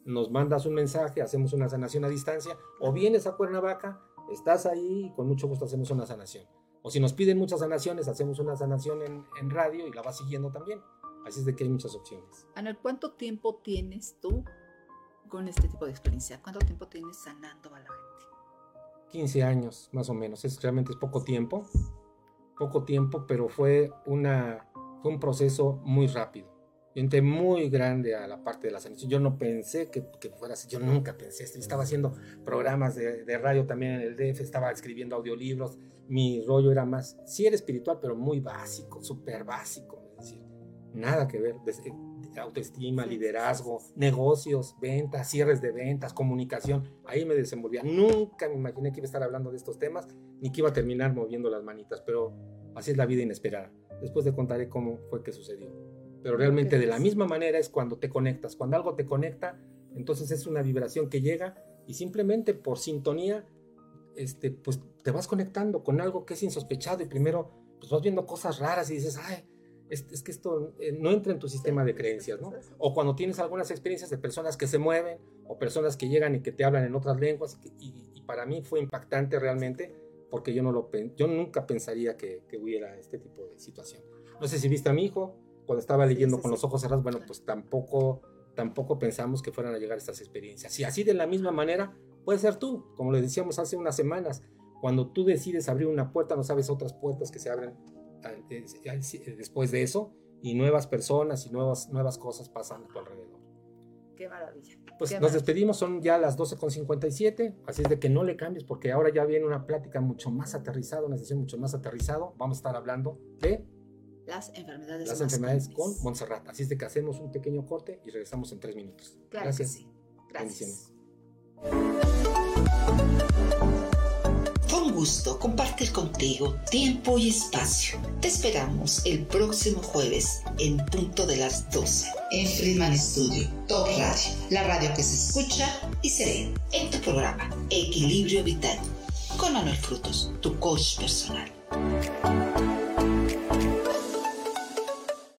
Nos mandas un mensaje, hacemos una sanación a distancia, o vienes a Cuernavaca, estás ahí y con mucho gusto hacemos una sanación. O si nos piden muchas sanaciones, hacemos una sanación en, en radio y la vas siguiendo también. Así es de que hay muchas opciones. Ana, ¿cuánto tiempo tienes tú con este tipo de experiencia? ¿Cuánto tiempo tienes sanando a la gente? 15 años, más o menos. Es, realmente es poco tiempo. Poco tiempo, pero fue, una, fue un proceso muy rápido. Yo entré muy grande a la parte de la sanación. Yo no pensé que, que fuera así. Yo nunca pensé esto. Estaba haciendo programas de, de, radio también en el DF, estaba escribiendo audiolibros. Mi rollo era más, sí era espiritual, pero muy básico, súper básico nada que ver. Eh, autoestima, liderazgo, negocios, ventas, cierres de ventas, comunicación. Ahí me desenvolvía. Nunca me imaginé que iba a estar hablando de estos temas ni que iba a terminar moviendo las manitas, pero así es la vida inesperada. Después te contaré cómo fue que sucedió. Pero realmente de la misma manera es cuando te conectas. Cuando algo te conecta, entonces es una vibración que llega y simplemente por sintonía, este, pues te vas conectando con algo que es insospechado y primero pues vas viendo cosas raras y dices, ay, es, que esto eh, no entra en tu sistema de creencias, ¿no? O cuando tienes algunas experiencias de personas que se mueven o personas que llegan y que te hablan en otras lenguas y, para mí fue impactante realmente porque yo, no lo, yo nunca pensaría que, hubiera este tipo de situación. No sé si viste a mi hijo cuando estaba leyendo con los ojos cerrados, bueno, pues tampoco, tampoco pensamos que fueran a llegar estas experiencias. Y así de la misma manera puede ser tú, como le decíamos hace unas semanas, cuando tú decides abrir una puerta, no sabes otras puertas que se abren después de eso y nuevas personas y nuevas, nuevas cosas pasan a tu alrededor. Qué maravilla. Pues nos despedimos, son ya las 12.57, así es de que no le cambies porque ahora ya viene una plática mucho más aterrizada, una sesión mucho más aterrizado. Vamos a estar hablando de las enfermedades, las enfermedades con Montserrat. Así es de que hacemos un pequeño corte y regresamos en tres minutos. Gracias. sí. Gracias. Fue gusto compartir contigo tiempo y espacio. Te esperamos el próximo jueves en punto de las 12 en Friedman Studio, Top Radio, la radio que se escucha y se ve en tu programa Equilibrio Vital con Manuel Frutos, tu coach personal.